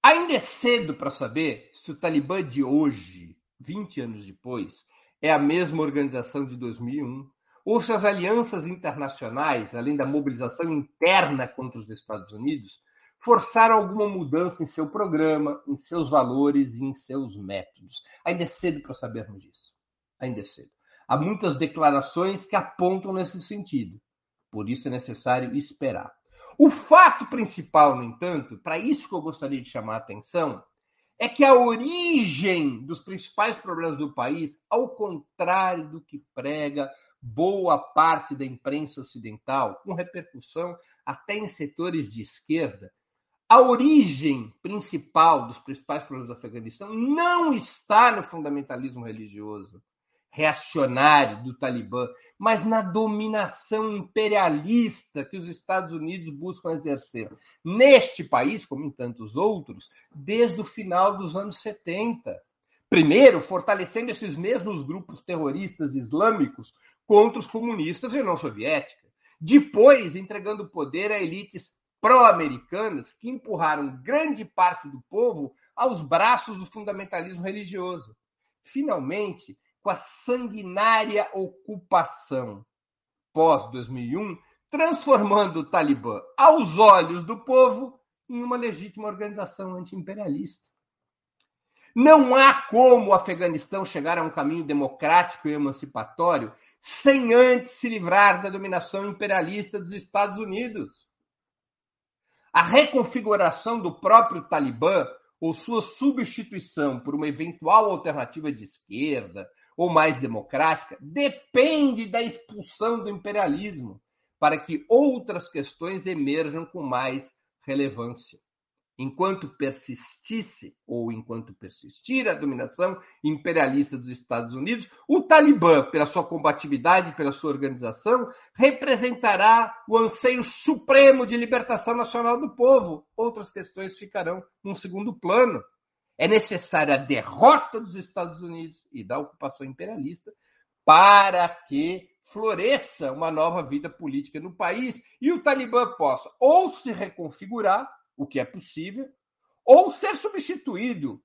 Ainda é cedo para saber se o Talibã de hoje, 20 anos depois, é a mesma organização de 2001, ou se as alianças internacionais, além da mobilização interna contra os Estados Unidos, forçaram alguma mudança em seu programa, em seus valores e em seus métodos. Ainda é cedo para sabermos disso. Ainda é cedo. Há muitas declarações que apontam nesse sentido. Por isso é necessário esperar. O fato principal, no entanto, para isso que eu gostaria de chamar a atenção, é que a origem dos principais problemas do país, ao contrário do que prega boa parte da imprensa ocidental, com repercussão até em setores de esquerda, a origem principal dos principais problemas do Afeganistão não está no fundamentalismo religioso reacionário do Talibã, mas na dominação imperialista que os Estados Unidos buscam exercer neste país, como em tantos outros, desde o final dos anos 70. Primeiro, fortalecendo esses mesmos grupos terroristas islâmicos contra os comunistas e União Soviética. Depois, entregando poder a elites pró-americanas que empurraram grande parte do povo aos braços do fundamentalismo religioso. Finalmente, com a sanguinária ocupação pós-2001, transformando o Talibã, aos olhos do povo, em uma legítima organização anti-imperialista. Não há como o Afeganistão chegar a um caminho democrático e emancipatório sem antes se livrar da dominação imperialista dos Estados Unidos. A reconfiguração do próprio Talibã ou sua substituição por uma eventual alternativa de esquerda ou mais democrática depende da expulsão do imperialismo para que outras questões emerjam com mais relevância. Enquanto persistisse ou enquanto persistir a dominação imperialista dos Estados Unidos, o Talibã, pela sua combatividade, pela sua organização, representará o anseio supremo de libertação nacional do povo. Outras questões ficarão num segundo plano. É necessária a derrota dos Estados Unidos e da ocupação imperialista para que floresça uma nova vida política no país e o Talibã possa ou se reconfigurar, o que é possível, ou ser substituído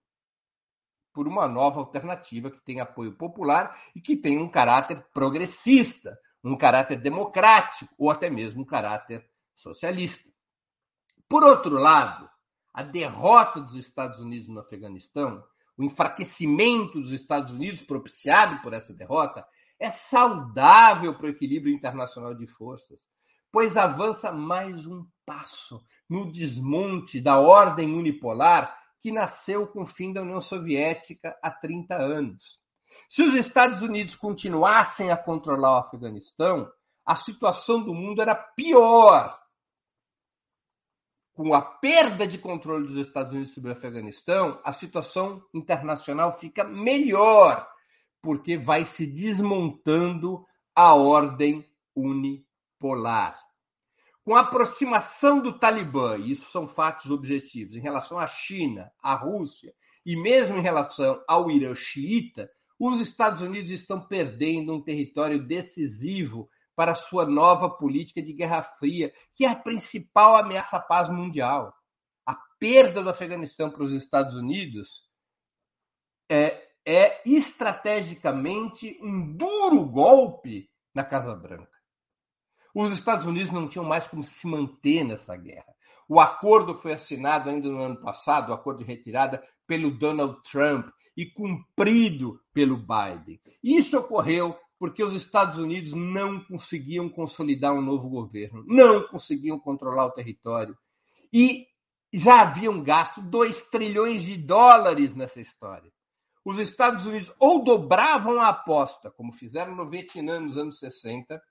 por uma nova alternativa que tem apoio popular e que tem um caráter progressista, um caráter democrático ou até mesmo um caráter socialista. Por outro lado, a derrota dos Estados Unidos no Afeganistão, o enfraquecimento dos Estados Unidos propiciado por essa derrota, é saudável para o equilíbrio internacional de forças, pois avança mais um passo no desmonte da ordem unipolar que nasceu com o fim da União Soviética há 30 anos. Se os Estados Unidos continuassem a controlar o Afeganistão, a situação do mundo era pior com a perda de controle dos Estados Unidos sobre o Afeganistão, a situação internacional fica melhor, porque vai se desmontando a ordem unipolar. Com a aproximação do Talibã, e isso são fatos objetivos, em relação à China, à Rússia e mesmo em relação ao Irã xiita, os Estados Unidos estão perdendo um território decisivo para sua nova política de Guerra Fria, que é a principal ameaça à paz mundial. A perda do Afeganistão para os Estados Unidos é, é estrategicamente um duro golpe na Casa Branca. Os Estados Unidos não tinham mais como se manter nessa guerra. O acordo foi assinado ainda no ano passado, o acordo de retirada, pelo Donald Trump e cumprido pelo Biden. Isso ocorreu porque os Estados Unidos não conseguiam consolidar um novo governo, não conseguiam controlar o território. E já haviam gasto 2 trilhões de dólares nessa história. Os Estados Unidos ou dobravam a aposta, como fizeram no Vietnã nos anos 60,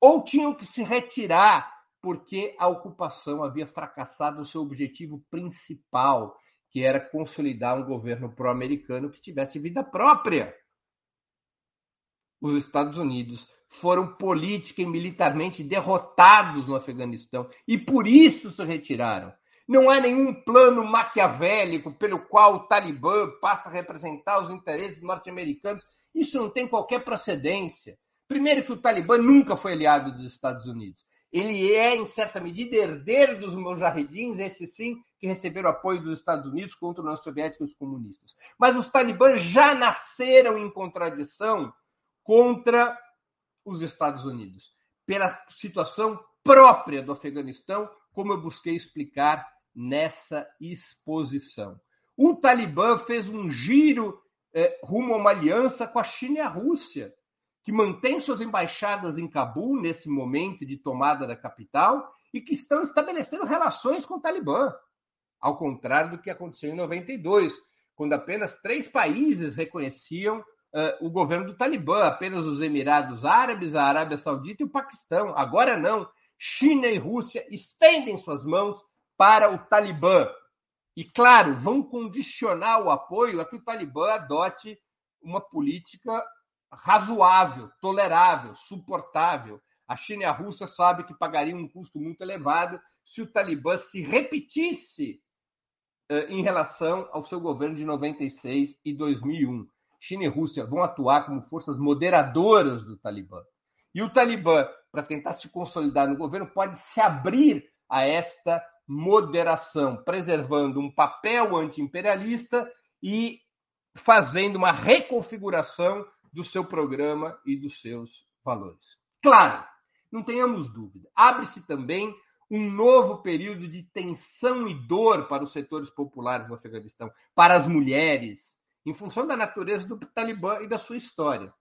ou tinham que se retirar porque a ocupação havia fracassado o seu objetivo principal, que era consolidar um governo pró-americano que tivesse vida própria os Estados Unidos foram política e militarmente derrotados no Afeganistão e por isso se retiraram. Não há nenhum plano maquiavélico pelo qual o Talibã passa a representar os interesses norte-americanos. Isso não tem qualquer procedência. Primeiro que o Talibã nunca foi aliado dos Estados Unidos. Ele é, em certa medida, herdeiro dos mujahedins, esses sim, que receberam apoio dos Estados Unidos contra os União Soviética e os comunistas. Mas os talibãs já nasceram em contradição contra os Estados Unidos, pela situação própria do Afeganistão, como eu busquei explicar nessa exposição. O Talibã fez um giro eh, rumo a uma aliança com a China e a Rússia, que mantém suas embaixadas em Cabul nesse momento de tomada da capital e que estão estabelecendo relações com o Talibã, ao contrário do que aconteceu em 92, quando apenas três países reconheciam uh, o governo do Talibã, apenas os Emirados Árabes, a Arábia Saudita e o Paquistão. Agora não. China e Rússia estendem suas mãos para o Talibã. E, claro, vão condicionar o apoio a que o Talibã adote uma política razoável, tolerável, suportável. A China e a Rússia sabem que pagariam um custo muito elevado se o Talibã se repetisse uh, em relação ao seu governo de 96 e 2001. China e Rússia vão atuar como forças moderadoras do Talibã. E o Talibã, para tentar se consolidar no governo, pode se abrir a esta moderação, preservando um papel anti-imperialista e fazendo uma reconfiguração do seu programa e dos seus valores. Claro, não tenhamos dúvida, abre-se também um novo período de tensão e dor para os setores populares do Afeganistão, para as mulheres, em função da natureza do Talibã e da sua história.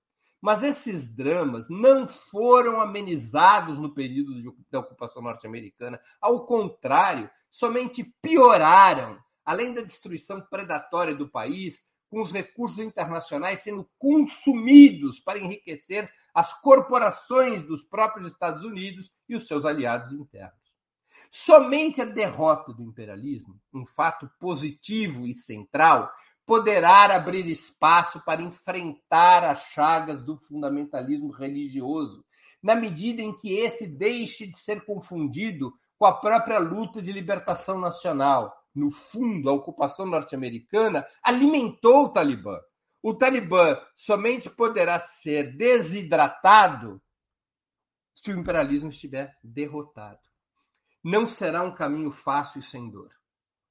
Mas esses dramas não foram amenizados no período da ocupação norte-americana. Ao contrário, somente pioraram. Além da destruição predatória do país, com os recursos internacionais sendo consumidos para enriquecer as corporações dos próprios Estados Unidos e os seus aliados internos. Somente a derrota do imperialismo, um fato positivo e central, poderá abrir espaço para enfrentar as chagas do fundamentalismo religioso, na medida em que esse deixe de ser confundido com a própria luta de libertação nacional. No fundo, a ocupação norte-americana alimentou o Talibã. O Talibã somente poderá ser desidratado se o imperialismo estiver derrotado. Não será um caminho fácil e sem dor.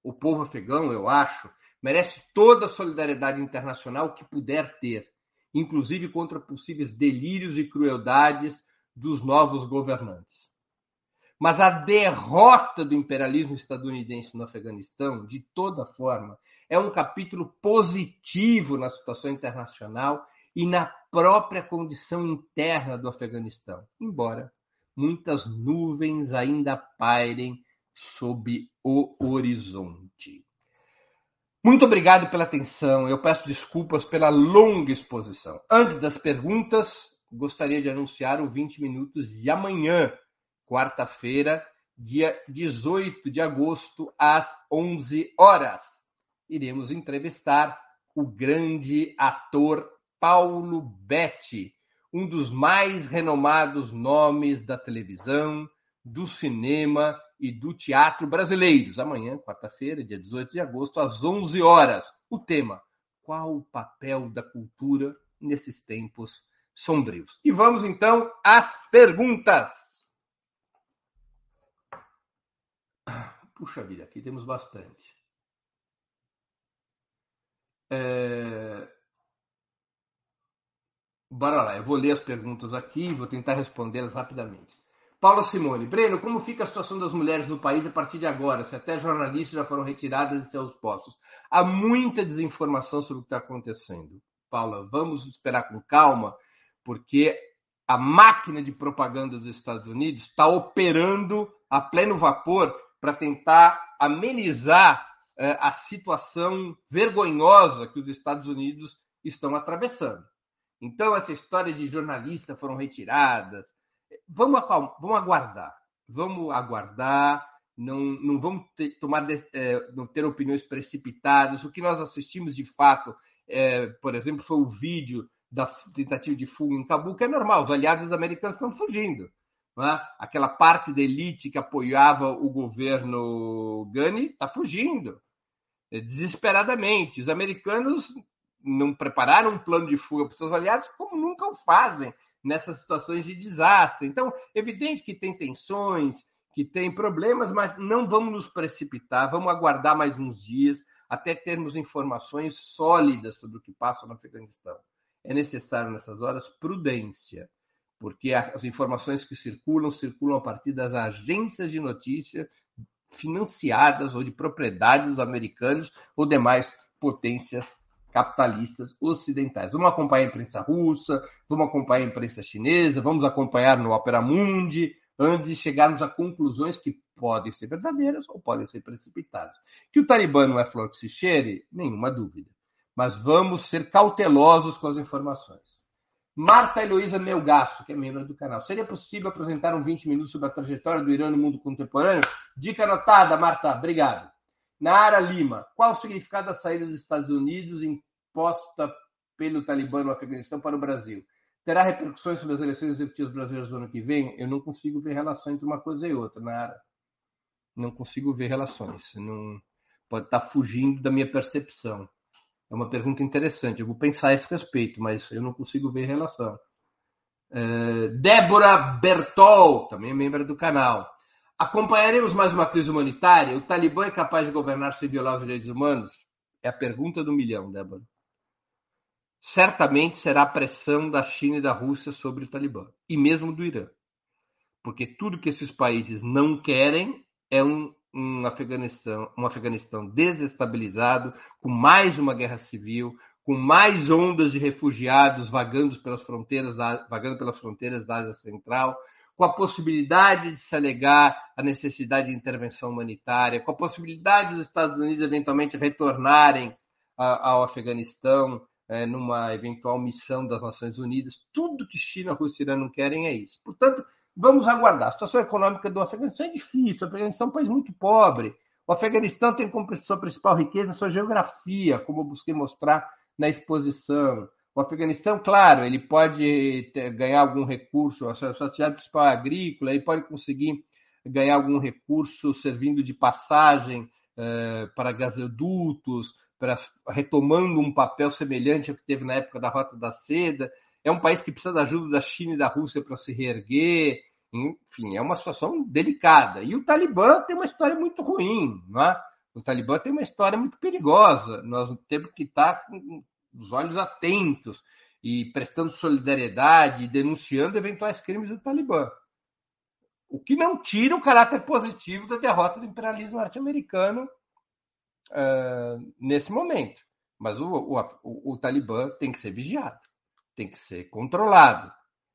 O povo afegão, eu acho, merece toda a solidariedade internacional que puder ter, inclusive contra possíveis delírios e crueldades dos novos governantes. Mas a derrota do imperialismo estadunidense no Afeganistão, de toda forma, é um capítulo positivo na situação internacional e na própria condição interna do Afeganistão, embora muitas nuvens ainda pairem sob o horizonte. Muito obrigado pela atenção. Eu peço desculpas pela longa exposição. Antes das perguntas, gostaria de anunciar o 20 minutos de amanhã, quarta-feira, dia 18 de agosto, às 11 horas. Iremos entrevistar o grande ator Paulo Betti, um dos mais renomados nomes da televisão, do cinema e do Teatro Brasileiros. Amanhã, quarta-feira, dia 18 de agosto, às 11 horas. O tema: Qual o papel da cultura nesses tempos sombrios? E vamos então às perguntas. Puxa vida, aqui temos bastante. É... Bora lá, eu vou ler as perguntas aqui e vou tentar respondê-las rapidamente. Paula Simone. Breno, como fica a situação das mulheres no país a partir de agora, se até jornalistas já foram retiradas de seus postos? Há muita desinformação sobre o que está acontecendo. Paula, vamos esperar com calma, porque a máquina de propaganda dos Estados Unidos está operando a pleno vapor para tentar amenizar eh, a situação vergonhosa que os Estados Unidos estão atravessando. Então, essa história de jornalistas foram retiradas, vamos, vamos aguardar. Vamos aguardar, não, não vamos ter, tomar, é, não ter opiniões precipitadas. O que nós assistimos de fato, é, por exemplo, foi o vídeo da tentativa de fuga em Cabul, que é normal, os aliados americanos estão fugindo. É? Aquela parte da elite que apoiava o governo Ghani está fugindo é, desesperadamente. Os americanos não prepararam um plano de fuga para os seus aliados, como nunca o fazem nessas situações de desastre. Então, evidente que tem tensões, que tem problemas, mas não vamos nos precipitar, vamos aguardar mais uns dias até termos informações sólidas sobre o que passa no Afeganistão. É necessário, nessas horas, prudência, porque as informações que circulam, circulam a partir das agências de notícia financiadas ou de propriedades americanas ou demais potências capitalistas ocidentais. Vamos acompanhar a imprensa russa, vamos acompanhar a imprensa chinesa, vamos acompanhar no Opera Mundi, antes de chegarmos a conclusões que podem ser verdadeiras ou podem ser precipitadas. Que o Talibã não é flor que se cheire, nenhuma dúvida. mas vamos ser cautelosos com as informações. Marta Heloísa Melgaço, que é membro do canal. Seria possível apresentar um 20 minutos sobre a trajetória do Irã no mundo contemporâneo? Dica anotada, Marta. Obrigado. Nara Lima. Qual o significado da saída dos Estados Unidos imposta pelo Talibã no Afeganistão para o Brasil? Terá repercussões sobre as eleições executivas brasileiras do ano que vem? Eu não consigo ver relação entre uma coisa e outra, Nara. Não consigo ver relações. Não pode estar fugindo da minha percepção. É uma pergunta interessante. Eu vou pensar a esse respeito, mas eu não consigo ver relação. É, Débora Bertol, também é membro do canal. Acompanharemos mais uma crise humanitária? O Talibã é capaz de governar sem violar os direitos humanos? É a pergunta do milhão, Débora. Certamente será a pressão da China e da Rússia sobre o Talibã, e mesmo do Irã. Porque tudo que esses países não querem é um um Afeganistão, um Afeganistão desestabilizado, com mais uma guerra civil, com mais ondas de refugiados vagando pelas fronteiras da, vagando pelas fronteiras da Ásia Central, com a possibilidade de se alegar a necessidade de intervenção humanitária, com a possibilidade dos Estados Unidos eventualmente retornarem ao Afeganistão é, numa eventual missão das Nações Unidas. Tudo que China, Rússia e Irã não querem é isso. Portanto, Vamos aguardar. A situação econômica do Afeganistão é difícil. O Afeganistão é um país muito pobre. O Afeganistão tem como sua principal riqueza sua geografia, como eu busquei mostrar na exposição. O Afeganistão, claro, ele pode ganhar algum recurso, a sua atividade principal é agrícola, ele pode conseguir ganhar algum recurso servindo de passagem eh, para gasodutos, para, retomando um papel semelhante ao que teve na época da Rota da Seda. É um país que precisa da ajuda da China e da Rússia para se reerguer. Enfim, é uma situação delicada. E o Talibã tem uma história muito ruim, não é? O Talibã tem uma história muito perigosa. Nós temos que estar os olhos atentos e prestando solidariedade denunciando eventuais crimes do Talibã. O que não tira o caráter positivo da derrota do imperialismo norte-americano uh, nesse momento. Mas o, o, o, o Talibã tem que ser vigiado, tem que ser controlado.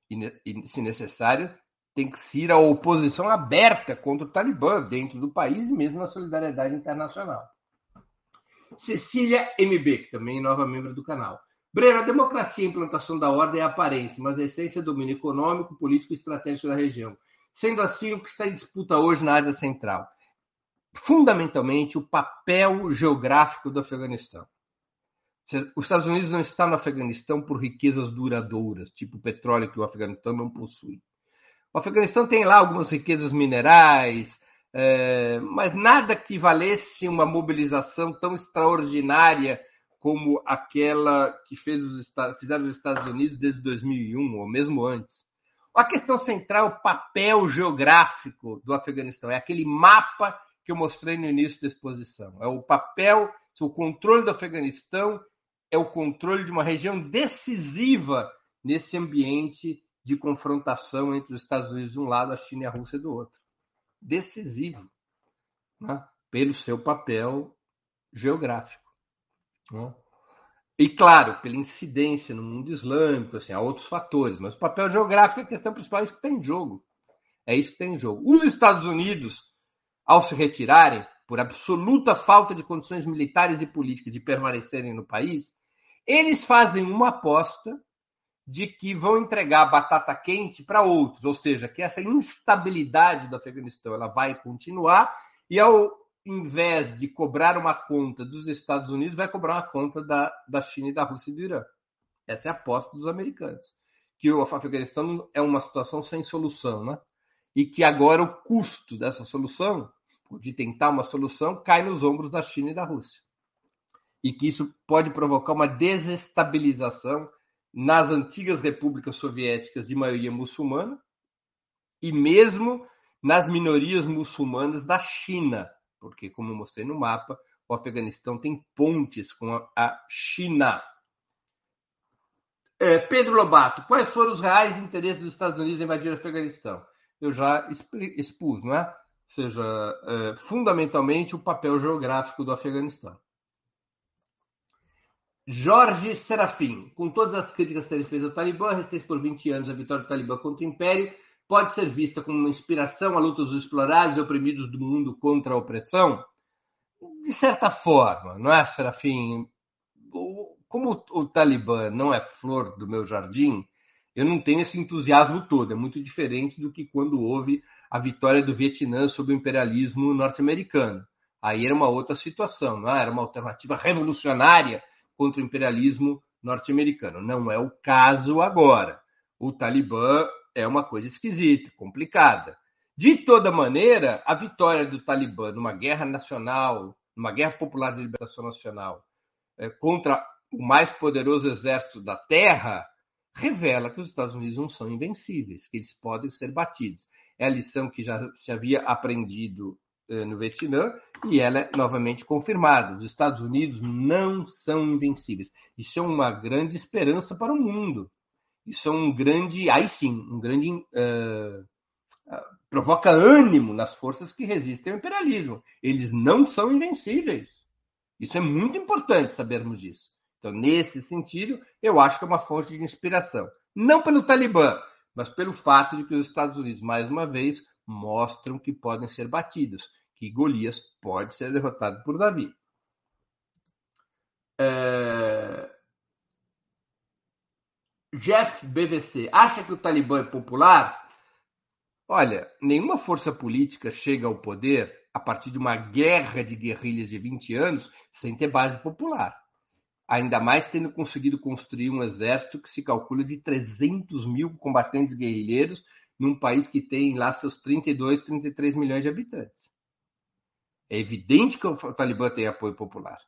E, e, se necessário, tem que ser a oposição aberta contra o Talibã dentro do país e mesmo na solidariedade internacional. Cecília MB, que também é nova membro do canal. Breno, a democracia e a implantação da ordem é aparência, mas a essência é domínio econômico, político e estratégico da região. Sendo assim, o que está em disputa hoje na Ásia Central? Fundamentalmente, o papel geográfico do Afeganistão. Os Estados Unidos não estão no Afeganistão por riquezas duradouras, tipo petróleo que o Afeganistão não possui. O Afeganistão tem lá algumas riquezas minerais, é, mas nada que valesse uma mobilização tão extraordinária como aquela que fez os, fizeram os Estados Unidos desde 2001, ou mesmo antes. A questão central o papel geográfico do Afeganistão. É aquele mapa que eu mostrei no início da exposição. É o papel, o controle do Afeganistão é o controle de uma região decisiva nesse ambiente de confrontação entre os Estados Unidos de um lado, a China e a Rússia do outro. Decisivo, né? pelo seu papel geográfico. Né? E, claro, pela incidência no mundo islâmico, assim, há outros fatores, mas o papel geográfico é a questão principal, é isso que tem em jogo. É isso que tem em jogo. Os Estados Unidos, ao se retirarem, por absoluta falta de condições militares e políticas de permanecerem no país, eles fazem uma aposta de que vão entregar batata quente para outros, ou seja, que essa instabilidade do Afeganistão ela vai continuar e ao invés de cobrar uma conta dos Estados Unidos, vai cobrar uma conta da, da China e da Rússia e do Irã. Essa é a aposta dos americanos. Que o Afeganistão é uma situação sem solução, né? E que agora o custo dessa solução, de tentar uma solução, cai nos ombros da China e da Rússia. E que isso pode provocar uma desestabilização nas antigas repúblicas soviéticas de maioria muçulmana e mesmo nas minorias muçulmanas da China, porque, como eu mostrei no mapa, o Afeganistão tem pontes com a China. É, Pedro Lobato, quais foram os reais interesses dos Estados Unidos em invadir o Afeganistão? Eu já expus, não é? Ou seja, é, fundamentalmente o papel geográfico do Afeganistão. Jorge Serafim, com todas as críticas que ele fez ao Talibã, resistência por 20 anos, a vitória do Talibã contra o Império, pode ser vista como uma inspiração à luta dos explorados e oprimidos do mundo contra a opressão? De certa forma, não é, Serafim? como o Talibã não é flor do meu jardim, eu não tenho esse entusiasmo todo. É muito diferente do que quando houve a vitória do Vietnã sobre o imperialismo norte-americano. Aí era uma outra situação, não é? era uma alternativa revolucionária contra o imperialismo norte-americano. Não é o caso agora. O Talibã é uma coisa esquisita, complicada. De toda maneira, a vitória do Talibã numa guerra nacional, numa guerra popular de libertação nacional, é, contra o mais poderoso exército da Terra, revela que os Estados Unidos não são invencíveis, que eles podem ser batidos. É a lição que já se havia aprendido no Vietnã e ela é novamente confirmada. Os Estados Unidos não são invencíveis. Isso é uma grande esperança para o mundo. Isso é um grande, aí sim, um grande uh, provoca ânimo nas forças que resistem ao imperialismo. Eles não são invencíveis. Isso é muito importante sabermos disso. Então, nesse sentido, eu acho que é uma fonte de inspiração. Não pelo Talibã, mas pelo fato de que os Estados Unidos, mais uma vez, mostram que podem ser batidos, que Golias pode ser derrotado por Davi. É... Jeff BVC, acha que o Talibã é popular? Olha, nenhuma força política chega ao poder a partir de uma guerra de guerrilhas de 20 anos sem ter base popular ainda mais tendo conseguido construir um exército que se calcula de 300 mil combatentes guerrilheiros num país que tem lá seus 32, 33 milhões de habitantes. É evidente que o Talibã tem apoio popular.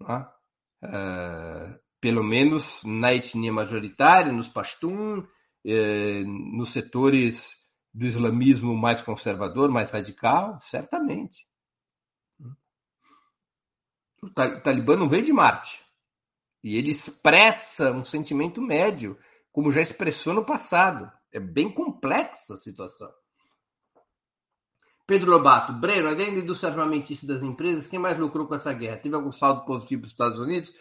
Uh, pelo menos na etnia majoritária, nos Pashtun, eh, nos setores do islamismo mais conservador, mais radical, certamente. O Talibã não veio de Marte. E ele expressa um sentimento médio, como já expressou no passado. É bem complexa a situação. Pedro Lobato, Breno, além indústria armamentista das empresas, quem mais lucrou com essa guerra? Teve algum saldo positivo para os Estados Unidos?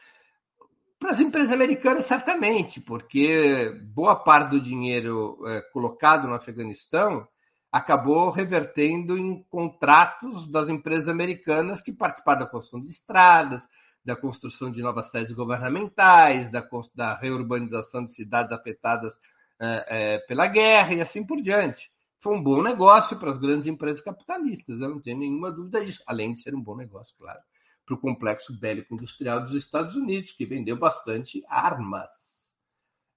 Para as empresas americanas, certamente, porque boa parte do dinheiro é, colocado no Afeganistão acabou revertendo em contratos das empresas americanas que participaram da construção de estradas, da construção de novas sedes governamentais, da, da reurbanização de cidades afetadas é, é, pela guerra e assim por diante. Foi um bom negócio para as grandes empresas capitalistas, eu não tenho nenhuma dúvida disso, além de ser um bom negócio, claro, para o complexo bélico-industrial dos Estados Unidos, que vendeu bastante armas.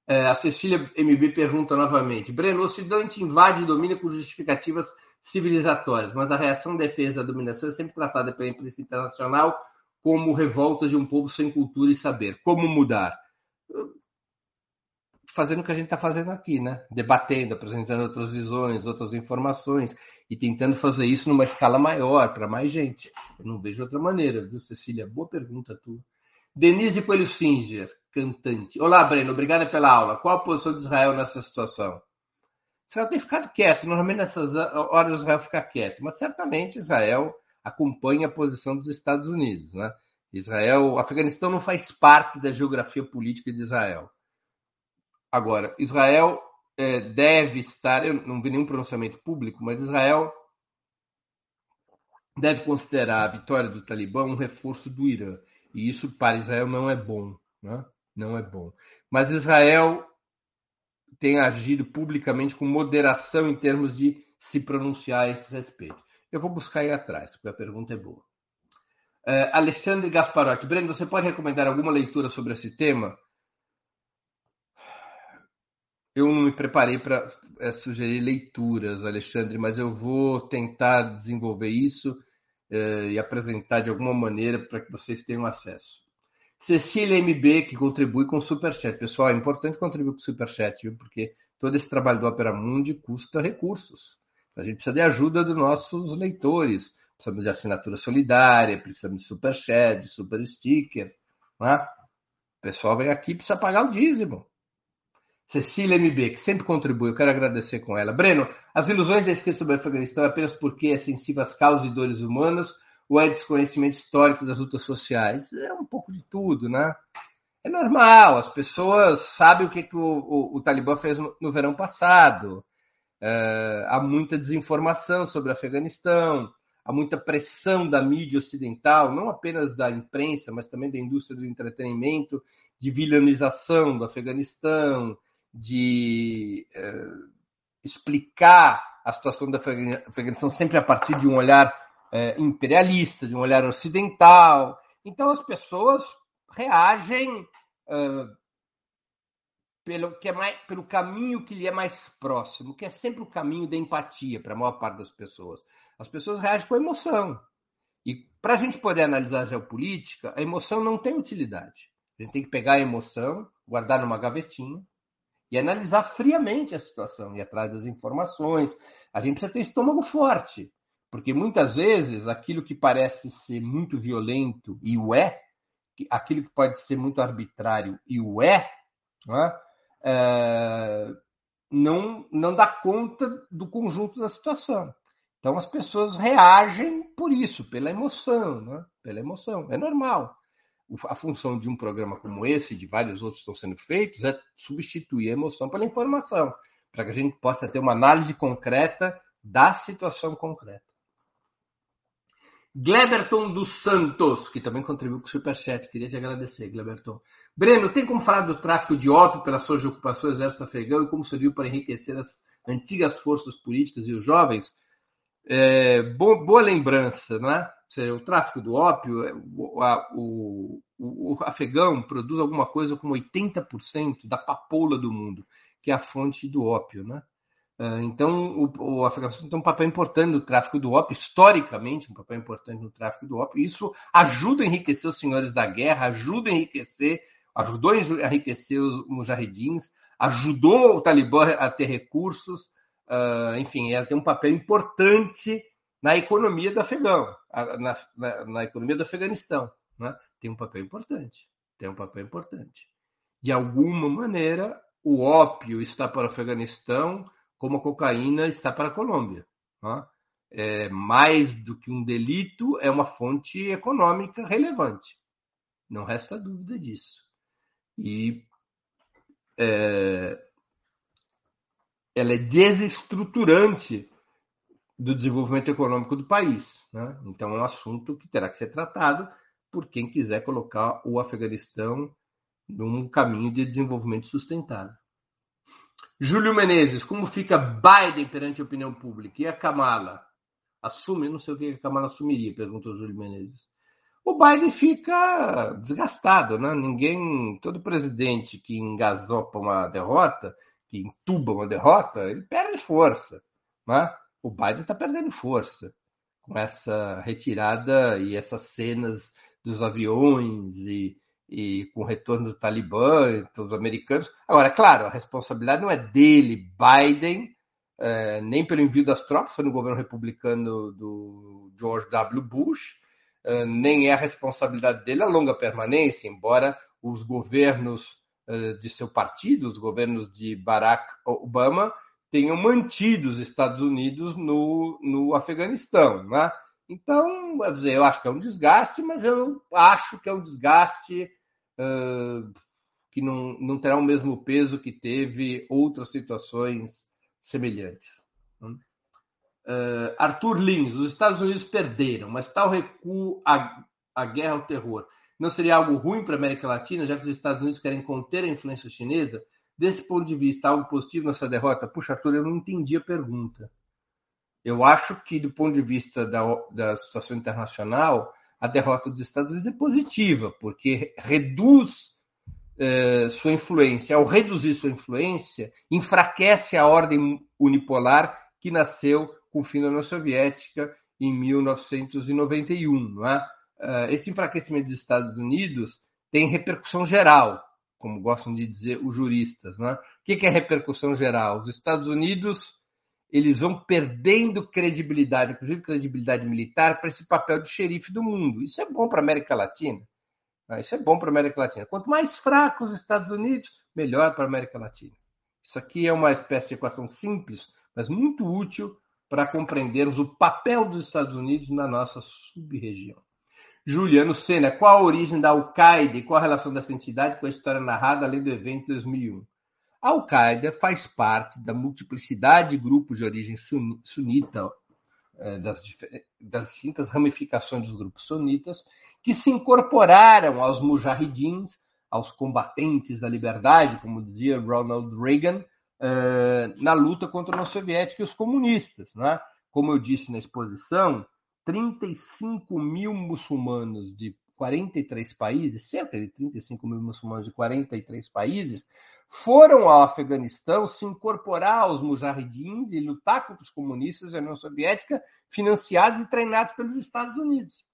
É, a Cecília MB pergunta novamente: Breno, o Ocidente invade e domina com justificativas civilizatórias, mas a reação defesa da dominação é sempre tratada pela imprensa internacional como revolta de um povo sem cultura e saber. Como mudar? Fazendo o que a gente está fazendo aqui, né? Debatendo, apresentando outras visões, outras informações e tentando fazer isso numa escala maior, para mais gente. Eu não vejo outra maneira, viu, Cecília? Boa pergunta tua. Denise Coelho Singer, cantante. Olá, Breno, obrigada pela aula. Qual a posição de Israel nessa situação? Israel tem ficado quieto. Normalmente nessas horas Israel fica quieto, mas certamente Israel acompanha a posição dos Estados Unidos. Né? Israel, o Afeganistão não faz parte da geografia política de Israel. Agora, Israel é, deve estar, eu não vi nenhum pronunciamento público, mas Israel deve considerar a vitória do Talibã um reforço do Irã. E isso para Israel não é bom. Né? Não é bom. Mas Israel tem agido publicamente com moderação em termos de se pronunciar a esse respeito. Eu vou buscar aí atrás, porque a pergunta é boa. Uh, Alexandre Gasparotti. Breno, você pode recomendar alguma leitura sobre esse tema? Eu não me preparei para é, sugerir leituras, Alexandre, mas eu vou tentar desenvolver isso é, e apresentar de alguma maneira para que vocês tenham acesso. Cecília MB, que contribui com o Superchat. Pessoal, é importante contribuir com o Superchat, viu? porque todo esse trabalho do Opera Mundi custa recursos. A gente precisa de ajuda dos nossos leitores. Precisamos de assinatura solidária, precisamos de superchat, de super sticker. Né? O pessoal vem aqui e precisa pagar o dízimo. Cecília MB, que sempre contribui, eu quero agradecer com ela. Breno, as ilusões da esquerda sobre o Afeganistão é apenas porque é sensível às causas e dores humanas ou é desconhecimento histórico das lutas sociais? É um pouco de tudo, né? É normal, as pessoas sabem o que, que o, o, o Talibã fez no, no verão passado. Uh, há muita desinformação sobre o Afeganistão, há muita pressão da mídia ocidental, não apenas da imprensa, mas também da indústria do entretenimento, de vilanização do Afeganistão, de eh, explicar a situação do Afeganistão sempre a partir de um olhar eh, imperialista, de um olhar ocidental. Então as pessoas reagem eh, pelo, que é mais, pelo caminho que lhe é mais próximo, que é sempre o caminho da empatia para a maior parte das pessoas. As pessoas reagem com emoção. E para a gente poder analisar a geopolítica, a emoção não tem utilidade. A gente tem que pegar a emoção, guardar numa gavetinha e analisar friamente a situação, ir atrás das informações. A gente precisa ter estômago forte, porque muitas vezes aquilo que parece ser muito violento e o é, aquilo que pode ser muito arbitrário e o é, não é? é, não, não dá conta do conjunto da situação. Então as pessoas reagem por isso, pela emoção, né? pela emoção. É normal. A função de um programa como esse, de vários outros que estão sendo feitos, é substituir a emoção pela informação, para que a gente possa ter uma análise concreta da situação concreta. Gleberton dos Santos, que também contribuiu com o Superchat. Queria te agradecer, Gleberton. Breno, tem como falar do tráfico de ópio pela sua ocupação do exército afegão e como serviu para enriquecer as antigas forças políticas e os jovens? É, boa, boa, lembrança, não é? Seja, o tráfico do ópio, é, o, o, o, afegão produz alguma coisa como 80% da papoula do mundo, que é a fonte do ópio, né? Ah, então, o, o Afeganistão tem um papel importante no tráfico do ópio, historicamente, um papel importante no tráfico do ópio. Isso ajuda a enriquecer os senhores da guerra, ajuda a enriquecer, ajudou a enriquecer os mujahedins, ajudou o Talibã a ter recursos, uh, enfim, ela tem um papel importante na economia do Afegão, na, na, na economia do Afeganistão. Né? Tem um papel importante, tem um papel importante. De alguma maneira, o ópio está para o Afeganistão como a cocaína está para a Colômbia. Tá? É, mais do que um delito, é uma fonte econômica relevante. Não resta dúvida disso. E é, ela é desestruturante do desenvolvimento econômico do país. Né? Então, é um assunto que terá que ser tratado por quem quiser colocar o Afeganistão num caminho de desenvolvimento sustentável. Júlio Menezes, como fica Biden perante a opinião pública? E a Kamala? Assume? Não sei o que a Kamala assumiria, perguntou Júlio Menezes. O Biden fica desgastado, né? Ninguém, todo presidente que engasopa uma derrota, que entuba uma derrota, ele perde força, né? O Biden está perdendo força com essa retirada e essas cenas dos aviões e e com o retorno do Talibã, então, os americanos. Agora, claro, a responsabilidade não é dele, Biden, é, nem pelo envio das tropas, foi no governo republicano do George W. Bush, é, nem é a responsabilidade dele a longa permanência, embora os governos é, de seu partido, os governos de Barack Obama, tenham mantido os Estados Unidos no, no Afeganistão. Né? Então, eu acho que é um desgaste, mas eu acho que é um desgaste uh, que não, não terá o mesmo peso que teve outras situações semelhantes. Uh, Arthur Lins, os Estados Unidos perderam, mas tal recuo à, à guerra ao terror não seria algo ruim para a América Latina, já que os Estados Unidos querem conter a influência chinesa? Desse ponto de vista, algo positivo nessa derrota? Puxa, Arthur, eu não entendi a pergunta. Eu acho que, do ponto de vista da, da situação internacional, a derrota dos Estados Unidos é positiva, porque reduz eh, sua influência. Ao reduzir sua influência, enfraquece a ordem unipolar que nasceu com o fim da União Soviética em 1991. Não é? Uh, esse enfraquecimento dos Estados Unidos tem repercussão geral, como gostam de dizer os juristas. Não é? O que é repercussão geral? Os Estados Unidos eles vão perdendo credibilidade, inclusive credibilidade militar, para esse papel de xerife do mundo. Isso é bom para a América Latina. Né? Isso é bom para a América Latina. Quanto mais fracos os Estados Unidos, melhor para a América Latina. Isso aqui é uma espécie de equação simples, mas muito útil para compreendermos o papel dos Estados Unidos na nossa sub-região. Juliano Sena, qual a origem da Al-Qaeda e qual a relação dessa entidade com a história narrada além do evento de 2001? A Al-Qaeda faz parte da multiplicidade de grupos de origem sunita eh, das, das distintas ramificações dos grupos sunitas, que se incorporaram aos mujahidins, aos combatentes da liberdade, como dizia Ronald Reagan, eh, na luta contra a União Soviética e os comunistas. Né? Como eu disse na exposição, 35 mil muçulmanos de 43 países, cerca de 35 mil muçulmanos de 43 países, foram ao Afeganistão se incorporar aos mujahidins e lutar contra os comunistas da União Soviética, financiados e treinados pelos Estados Unidos.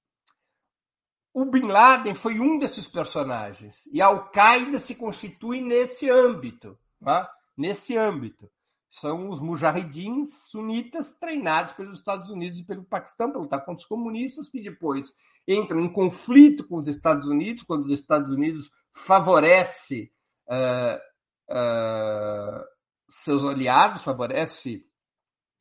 O Bin Laden foi um desses personagens e a Al-Qaeda se constitui nesse âmbito, tá? nesse âmbito. São os mujahidins sunitas treinados pelos Estados Unidos e pelo Paquistão para lutar contra os comunistas, que depois entram em conflito com os Estados Unidos, quando os Estados Unidos favorece uh, uh, seus aliados, favorece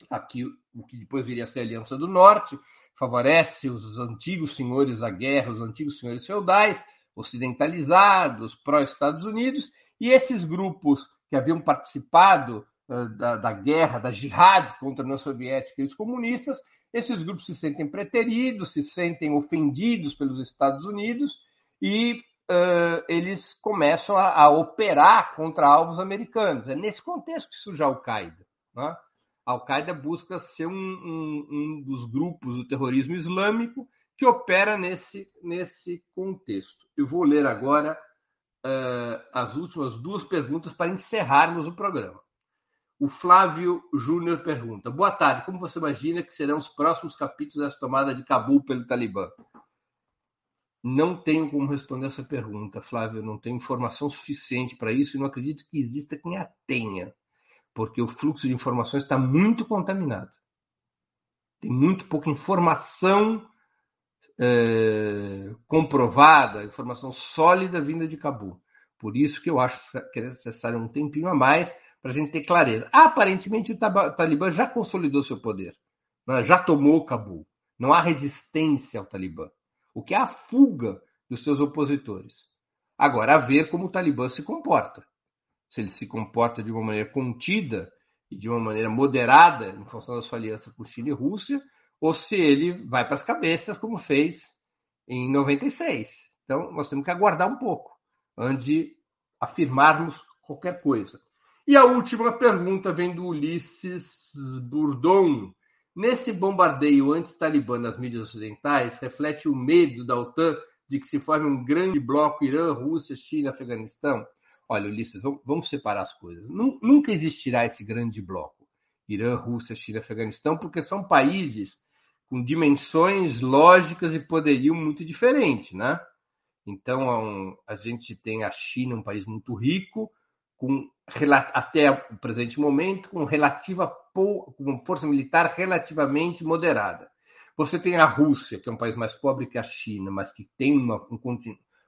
aqui o que depois viria a ser a Aliança do Norte, favorece os antigos senhores da guerra, os antigos senhores feudais, ocidentalizados, pró-Estados Unidos, e esses grupos que haviam participado da, da, guerra, da jihad contra a União Soviética e os comunistas, esses grupos se sentem preteridos, se sentem ofendidos pelos Estados Unidos e uh, eles começam a, a, operar contra alvos americanos. É nesse contexto que surge a Al-Qaeda. Né? A Al-Qaeda busca ser um, um, um, dos grupos do terrorismo islâmico que opera nesse, nesse contexto. Eu vou ler agora uh, as últimas duas perguntas para encerrarmos o programa. O Flávio Júnior pergunta: Boa tarde, como você imagina que serão os próximos capítulos dessa tomada de Cabul pelo Talibã? Não tenho como responder essa pergunta, Flávio. não tenho informação suficiente para isso e não acredito que exista quem a tenha, porque o fluxo de informações está muito contaminado. Tem muito pouca informação é, comprovada, informação sólida vinda de Cabo. Por isso que eu acho que é necessário um tempinho a mais para a gente ter clareza. Aparentemente, o Talibã já consolidou seu poder, né? já tomou Cabul. Não há resistência ao Talibã o que é a fuga dos seus opositores. Agora, a ver como o Talibã se comporta. Se ele se comporta de uma maneira contida e de uma maneira moderada em função da sua aliança com China e Rússia, ou se ele vai para as cabeças, como fez em 96. Então, nós temos que aguardar um pouco antes de afirmarmos qualquer coisa. E a última pergunta vem do Ulisses Bourdon, Nesse bombardeio anti-talibã nas mídias ocidentais, reflete o medo da OTAN de que se forme um grande bloco Irã, Rússia, China, Afeganistão? Olha, Ulisses, vamos separar as coisas. Nunca existirá esse grande bloco, Irã, Rússia, China, Afeganistão, porque são países com dimensões lógicas e poderio muito diferentes, né? Então, a gente tem a China, um país muito rico, com até o presente momento, com relativa com força militar relativamente moderada. Você tem a Rússia, que é um país mais pobre que a China, mas que tem uma, um,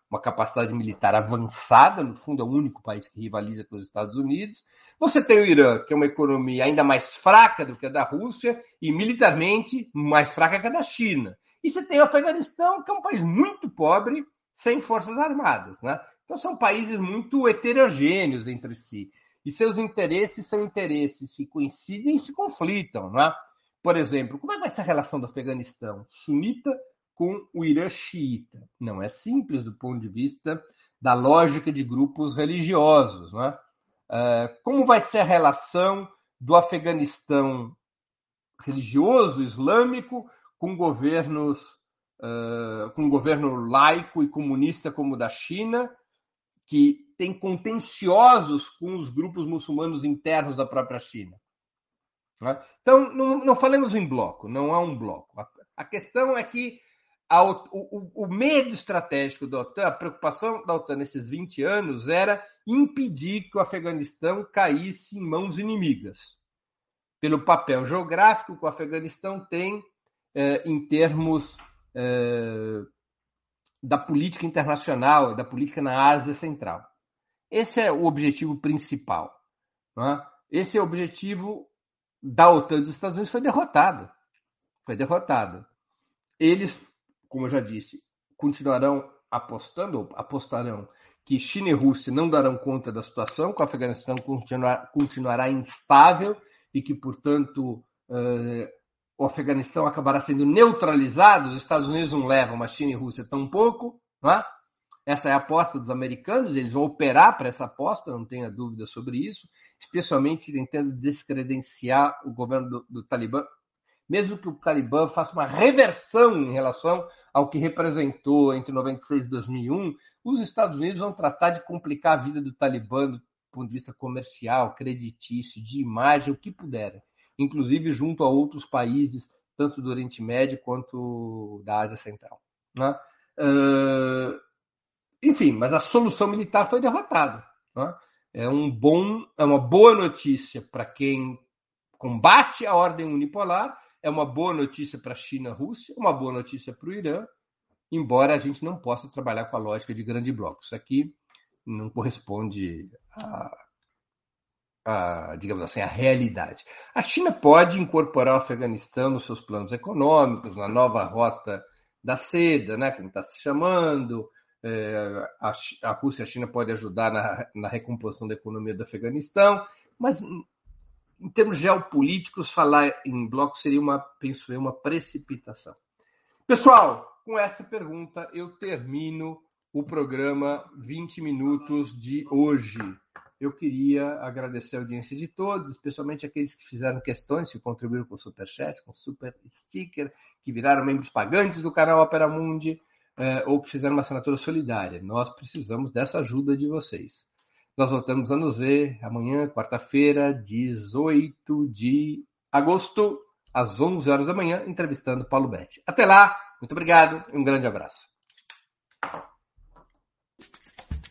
uma capacidade militar avançada, no fundo é o único país que rivaliza com os Estados Unidos. Você tem o Irã, que é uma economia ainda mais fraca do que a da Rússia e militarmente mais fraca que a da China. E você tem o Afeganistão, que é um país muito pobre, sem forças armadas. Né? Então são países muito heterogêneos entre si. E seus interesses são interesses que coincidem e se conflitam. Não é? Por exemplo, como é que vai ser a relação do Afeganistão sunita com o Irã xiita? Não é simples do ponto de vista da lógica de grupos religiosos. É? Uh, como vai ser a relação do Afeganistão religioso islâmico com governos uh, com um governo laico e comunista como o da China que tem contenciosos com os grupos muçulmanos internos da própria China. Né? Então, não, não, falemos em bloco, não há um bloco. A, a questão é que a, o, o, medo estratégico da OTAN, a preocupação da OTAN nesses 20 anos era impedir que o Afeganistão caísse em mãos inimigas, pelo papel geográfico que o Afeganistão tem eh, em termos eh, da política internacional, da política na Ásia Central. Esse é o objetivo principal. Né? Esse é o objetivo da OTAN dos Estados Unidos, foi derrotado. Foi derrotado. Eles, como eu já disse, continuarão apostando, apostarão que China e Rússia não darão conta da situação, que o Afeganistão continuar, continuará instável e que, portanto, uh, o Afeganistão acabará sendo neutralizado, os Estados Unidos não levam, mas China e Rússia tampouco, não é? Essa é a aposta dos americanos, eles vão operar para essa aposta, não tenha dúvida sobre isso, especialmente tentando descredenciar o governo do, do Talibã, mesmo que o Talibã faça uma reversão em relação ao que representou entre 96 e 2001, os Estados Unidos vão tratar de complicar a vida do Talibã do ponto de vista comercial, creditício, de imagem, o que puderem, inclusive junto a outros países, tanto do Oriente Médio quanto da Ásia Central. Né? Uh, enfim, mas a solução militar foi derrotada. Né? É, um bom, é uma boa notícia para quem combate a ordem unipolar, é uma boa notícia para a China e Rússia, uma boa notícia para o Irã, embora a gente não possa trabalhar com a lógica de grande bloco. Isso aqui não corresponde a, a, digamos assim, a realidade. A China pode incorporar o Afeganistão nos seus planos econômicos, na nova rota da seda, né, como está se chamando. É, a, a, Rússia e a China podem ajudar na, na recomposição da economia do Afeganistão, mas em, em termos geopolíticos, falar em bloco seria uma, penso eu, uma precipitação. Pessoal, com essa pergunta eu termino o programa 20 minutos de hoje. Eu queria agradecer a audiência de todos, especialmente aqueles que fizeram questões, que contribuíram com super chat, com super sticker, que viraram membros pagantes do canal Opera Mundi, eh, ou que fizeram uma assinatura solidária. Nós precisamos dessa ajuda de vocês. Nós voltamos a nos ver amanhã, quarta-feira, 18 de agosto, às 11 horas da manhã, entrevistando Paulo Betti. Até lá, muito obrigado e um grande abraço.